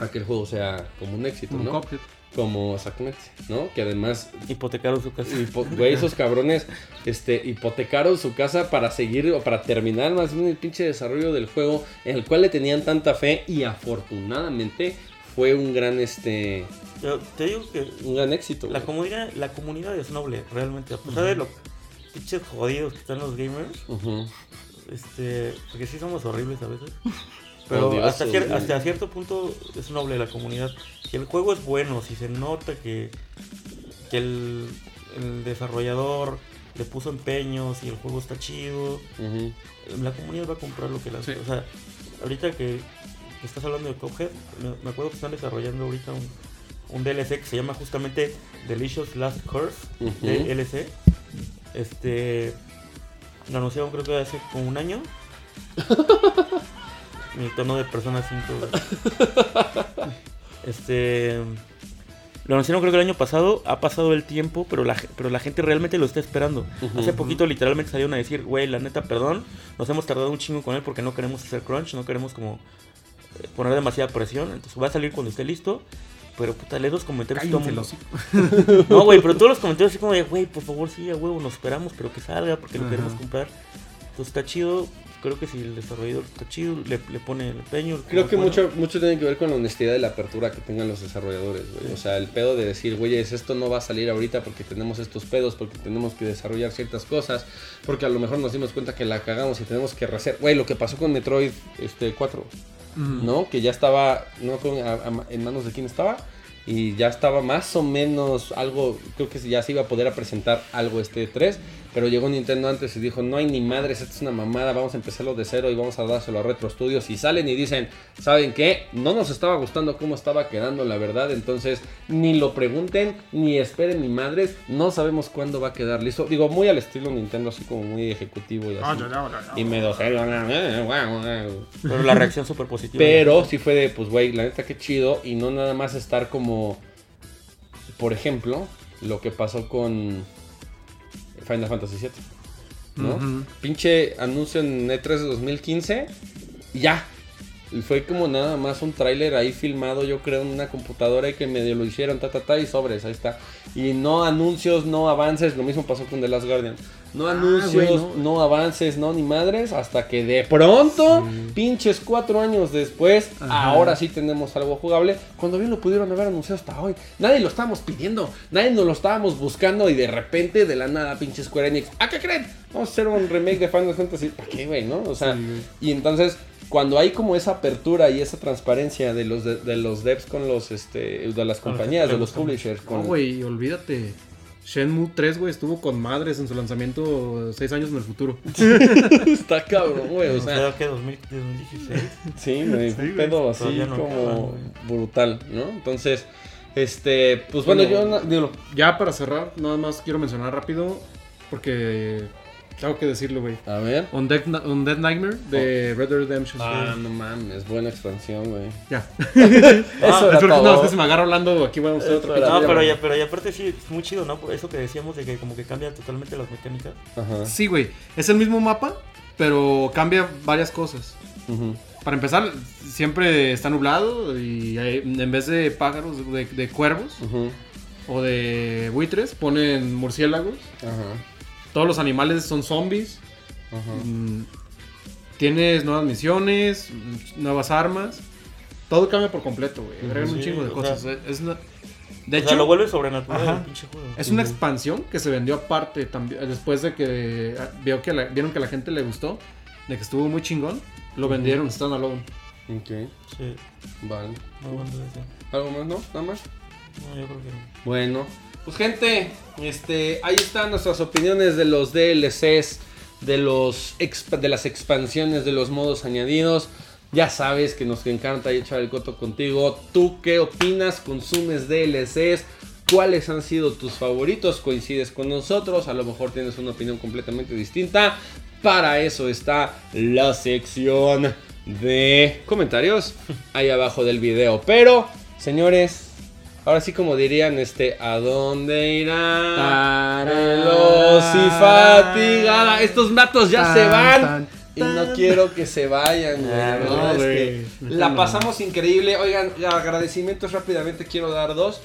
a que el juego sea como un éxito, Como ¿no? Cuphead. Como exactamente, ¿no? Que además Hipotecaron su casa. Hipo- Güey, esos cabrones este, hipotecaron su casa para seguir o para terminar más bien el pinche desarrollo del juego en el cual le tenían tanta fe y afortunadamente fue un gran este Yo te digo que un gran éxito. la güey. comunidad, la comunidad es noble, realmente. A pesar de lo pinches jodidos que están los gamers, este, porque sí somos horribles a veces. Pero Odiosos, hasta, cier- güey. hasta cierto punto es noble la comunidad. Si el juego es bueno, si se nota que, que el, el desarrollador le puso empeño, si el juego está chido, la comunidad va a comprar lo que la Sí. O sea, ahorita que, que estás hablando de Cuphead, me, me acuerdo que están desarrollando ahorita un, un DLC que se llama justamente Delicious Last Curse, Ujú. DLC. Este. Lo anunciaron creo que hace como un año. Mi tono de persona 5. Este. Lo anunciaron creo que el año pasado, ha pasado el tiempo, pero la, pero la gente realmente lo está esperando. Hace poquito literalmente salieron a decir, güey, la neta, perdón, nos hemos tardado un chingo con él porque no queremos hacer crunch, no queremos como eh, poner demasiada presión, entonces va a salir cuando esté listo. Pero puta, lee los comentarios y todo mundo- no, güey, pero todos los comentarios así como de, güey, por favor, sí, a huevo, nos esperamos, pero que salga porque lo Ajá. queremos comprar. Entonces está chido. Creo que si el desarrollador está chido, le, le pone el empeño. Creo que bueno. mucho, mucho tiene que ver con la honestidad de la apertura que tengan los desarrolladores, güey. O sea, el pedo de decir, güey, esto no va a salir ahorita porque tenemos estos pedos, porque tenemos que desarrollar ciertas cosas, porque a lo mejor nos dimos cuenta que la cagamos y tenemos que rehacer. Güey, lo que pasó con Metroid este, 4, Ujú. ¿no? Que ya estaba, no a- a- en manos de quién estaba, y ya estaba más o menos algo, creo que ya se iba a poder a presentar algo este 3, pero llegó Nintendo antes y dijo, no hay ni madres, esto es una mamada, vamos a empezarlo de cero y vamos a dárselo a Retro Studios y salen y dicen, ¿saben qué? No nos estaba gustando cómo estaba quedando la verdad, entonces ni lo pregunten, ni esperen ni madres, no sabemos cuándo va a quedar listo. Digo, muy al estilo Nintendo, así como muy ejecutivo y Ah, así. Y medio serio, eh, guau, guau. Pero la reacción súper positiva. Pero sí fue de, pues, güey, la neta que chido. Y no nada más estar como, por ejemplo, lo que pasó con Final Fantasy VII. ¿no? Pinche anuncio en E3 de 2015 y ya. Y fue como nada más un tráiler ahí filmado, yo creo, en una computadora y que medio lo hicieron, ta, ta, ta, y sobres, ahí está. Y no anuncios, no avances, lo mismo pasó con The Last Guardian. No anuncios, güey, no. no. avances, no ni madres, hasta que de pronto, pinches cuatro años después, Ajá. ahora sí tenemos algo jugable, cuando bien lo pudieron haber anunciado hasta hoy. Nadie lo estábamos pidiendo, nadie nos lo estábamos buscando y de repente, de la nada, pinche Square Enix, ¿a qué creen? Vamos a hacer un remake de Final Fantasy. ¿Para qué, güey, no? O sea, Sí, y entonces, cuando hay como esa apertura y esa transparencia de los de, de los devs con los este de las compañías, de los publishers, No, con güey, olvídate. Shenmue 3, güey, estuvo con madres en su lanzamiento seis años en el futuro. está cabrón, güey, o sea, sea, que 2000 2016. sí, güey, fue un Sí, pedo así no como acaban, brutal, ¿no? Entonces, este, pues bueno, Bueno, yo digo, Ya para cerrar, nada más quiero mencionar rápido, porque Tengo que decirlo, güey. A ver. Undead, Undead Nightmare de Red Dead Redemption. Ah, no mames, buena expansión, güey. Ya. Eso Ah, era no, es que se me agarra hablando aquí, vamos a hacer otro No, pero ya, pero ya aparte sí, es muy chido, ¿no? Por eso que decíamos de que como que cambia totalmente las mecánicas. Ajá. Sí, güey. Es el mismo mapa, pero cambia varias cosas. Ujú. Para empezar, siempre está nublado y hay- en vez de pájaros, de, de cuervos Ujú. o de buitres, ponen murciélagos. Ajá. Todos los animales son zombies. Ajá. Mm, Tienes nuevas misiones, nuevas armas. Todo cambia por completo, güey. Agregan un chingo de cosas. sea- Es una- De o hecho, sea, lo vuelve sobrenatural Ajá. el pinche juego. es una expansión que se vendió aparte también. Después de que vio que la- vieron que a la gente le gustó, de que estuvo muy chingón, lo vendieron standalone. Ok, Sí, vale. ¿Algo más, no? ¿Nada más? No, yo creo que no. Bueno, pues gente, este, ahí están nuestras opiniones de los DLCs, de los de las expansiones, de los modos añadidos. Ya sabes que nos encanta echar el coto contigo. ¿Tú qué opinas? ¿Consumes DLCs? ¿Cuáles han sido tus favoritos? ¿Coincides con nosotros? A lo mejor tienes una opinión completamente distinta. Para eso está la sección de comentarios ahí abajo del video. Pero, señores, Ahora sí, como dirían, este, ¿a dónde irá? Veloz y fatigada. Estos matos ya se van. Y no quiero que se vayan, güey. La Ah, verdad no, es güey. que Neta la pasamos increíble. Oigan, agradecimientos rápidamente quiero dar dos.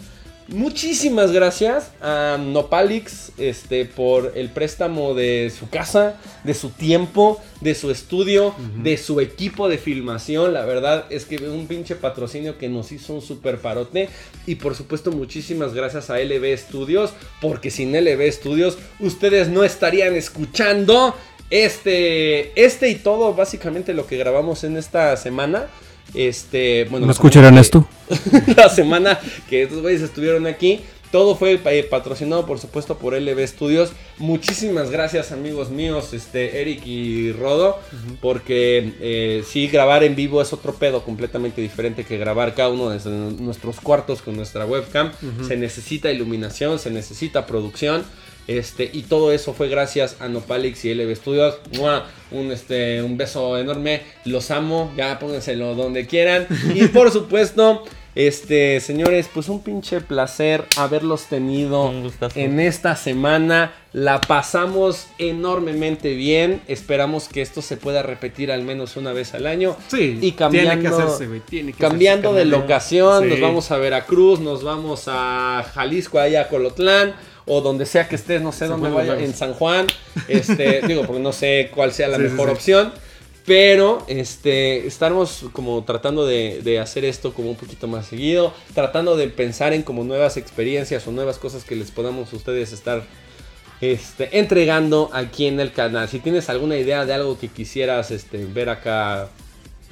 Muchísimas gracias a Nopalix este, por el préstamo de su casa, de su tiempo, de su estudio, de su equipo de filmación. La verdad es que un pinche patrocinio que nos hizo un super parote. Y por supuesto, muchísimas gracias a LB Studios, porque sin LB Studios ustedes no estarían escuchando este, este y todo, básicamente lo que grabamos en esta semana. Este, bueno, ¿No semana que- la semana que estos güeyes estuvieron aquí. Todo fue eh, patrocinado, por supuesto, por LB Studios. Muchísimas gracias, amigos míos, este, Eric y Rodo, porque eh, sí, grabar en vivo es otro pedo completamente diferente que grabar cada uno desde nuestros cuartos con nuestra webcam. Se necesita iluminación, se necesita producción. Este, y todo eso fue gracias a Nopalix y LB Studios. ¡Mua! Un, este, un beso enorme. Los amo. Ya pónganselo donde quieran. Y por supuesto, este, señores, pues un pinche placer haberlos tenido en esta semana. La pasamos enormemente bien. Esperamos que esto se pueda repetir al menos una vez al año. Sí, Y cambiando, tiene que hacerse, güey. Tiene que cambiando hacerse, de locación, Sí. nos vamos a Veracruz, nos vamos a Jalisco, allá a Colotlán, o donde sea que estés, no sé dónde vaya, en San Juan, este, digo, porque no sé cuál sea la sí, mejor sí. opción. Pero este, estamos como tratando de, de hacer esto como un poquito más seguido, tratando de pensar en como nuevas experiencias o nuevas cosas que les podamos a ustedes estar este, entregando aquí en el canal. Si tienes alguna idea de algo que quisieras este, ver acá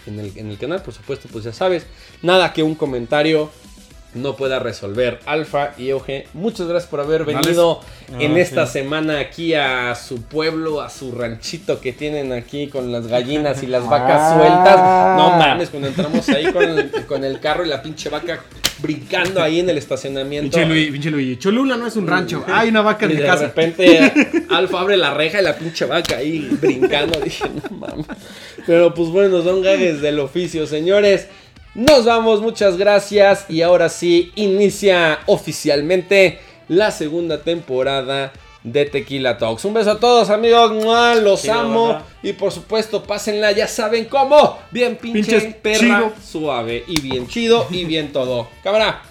en el, en el canal, por supuesto, pues ya sabes. Nada que un comentario no pueda resolver. Alfa y Oje, muchas gracias por haber venido en Ah, esta sí. semana aquí a su pueblo, a su ranchito que tienen aquí con las gallinas y las vacas sueltas. No mames, cuando entramos ahí con el, con el carro y la pinche vaca brincando ahí en el estacionamiento. Pinche Luis, pinche Luis. Cholula no es un rancho. Hay una vaca en Y mi de casa. repente Alfa abre la reja y la pinche vaca ahí brincando. Dije, no mames. Pero pues bueno, son gajes del oficio, señores. Nos vamos, muchas gracias. Y ahora sí, inicia oficialmente la segunda temporada de Tequila Talks. Un beso a todos, amigos. ¡Mua! Los Chido, amo. Y por supuesto, pásenla, ya saben cómo. Bien pinche Pinches perra, chido. suave. Y bien chido y bien todo. Cámara.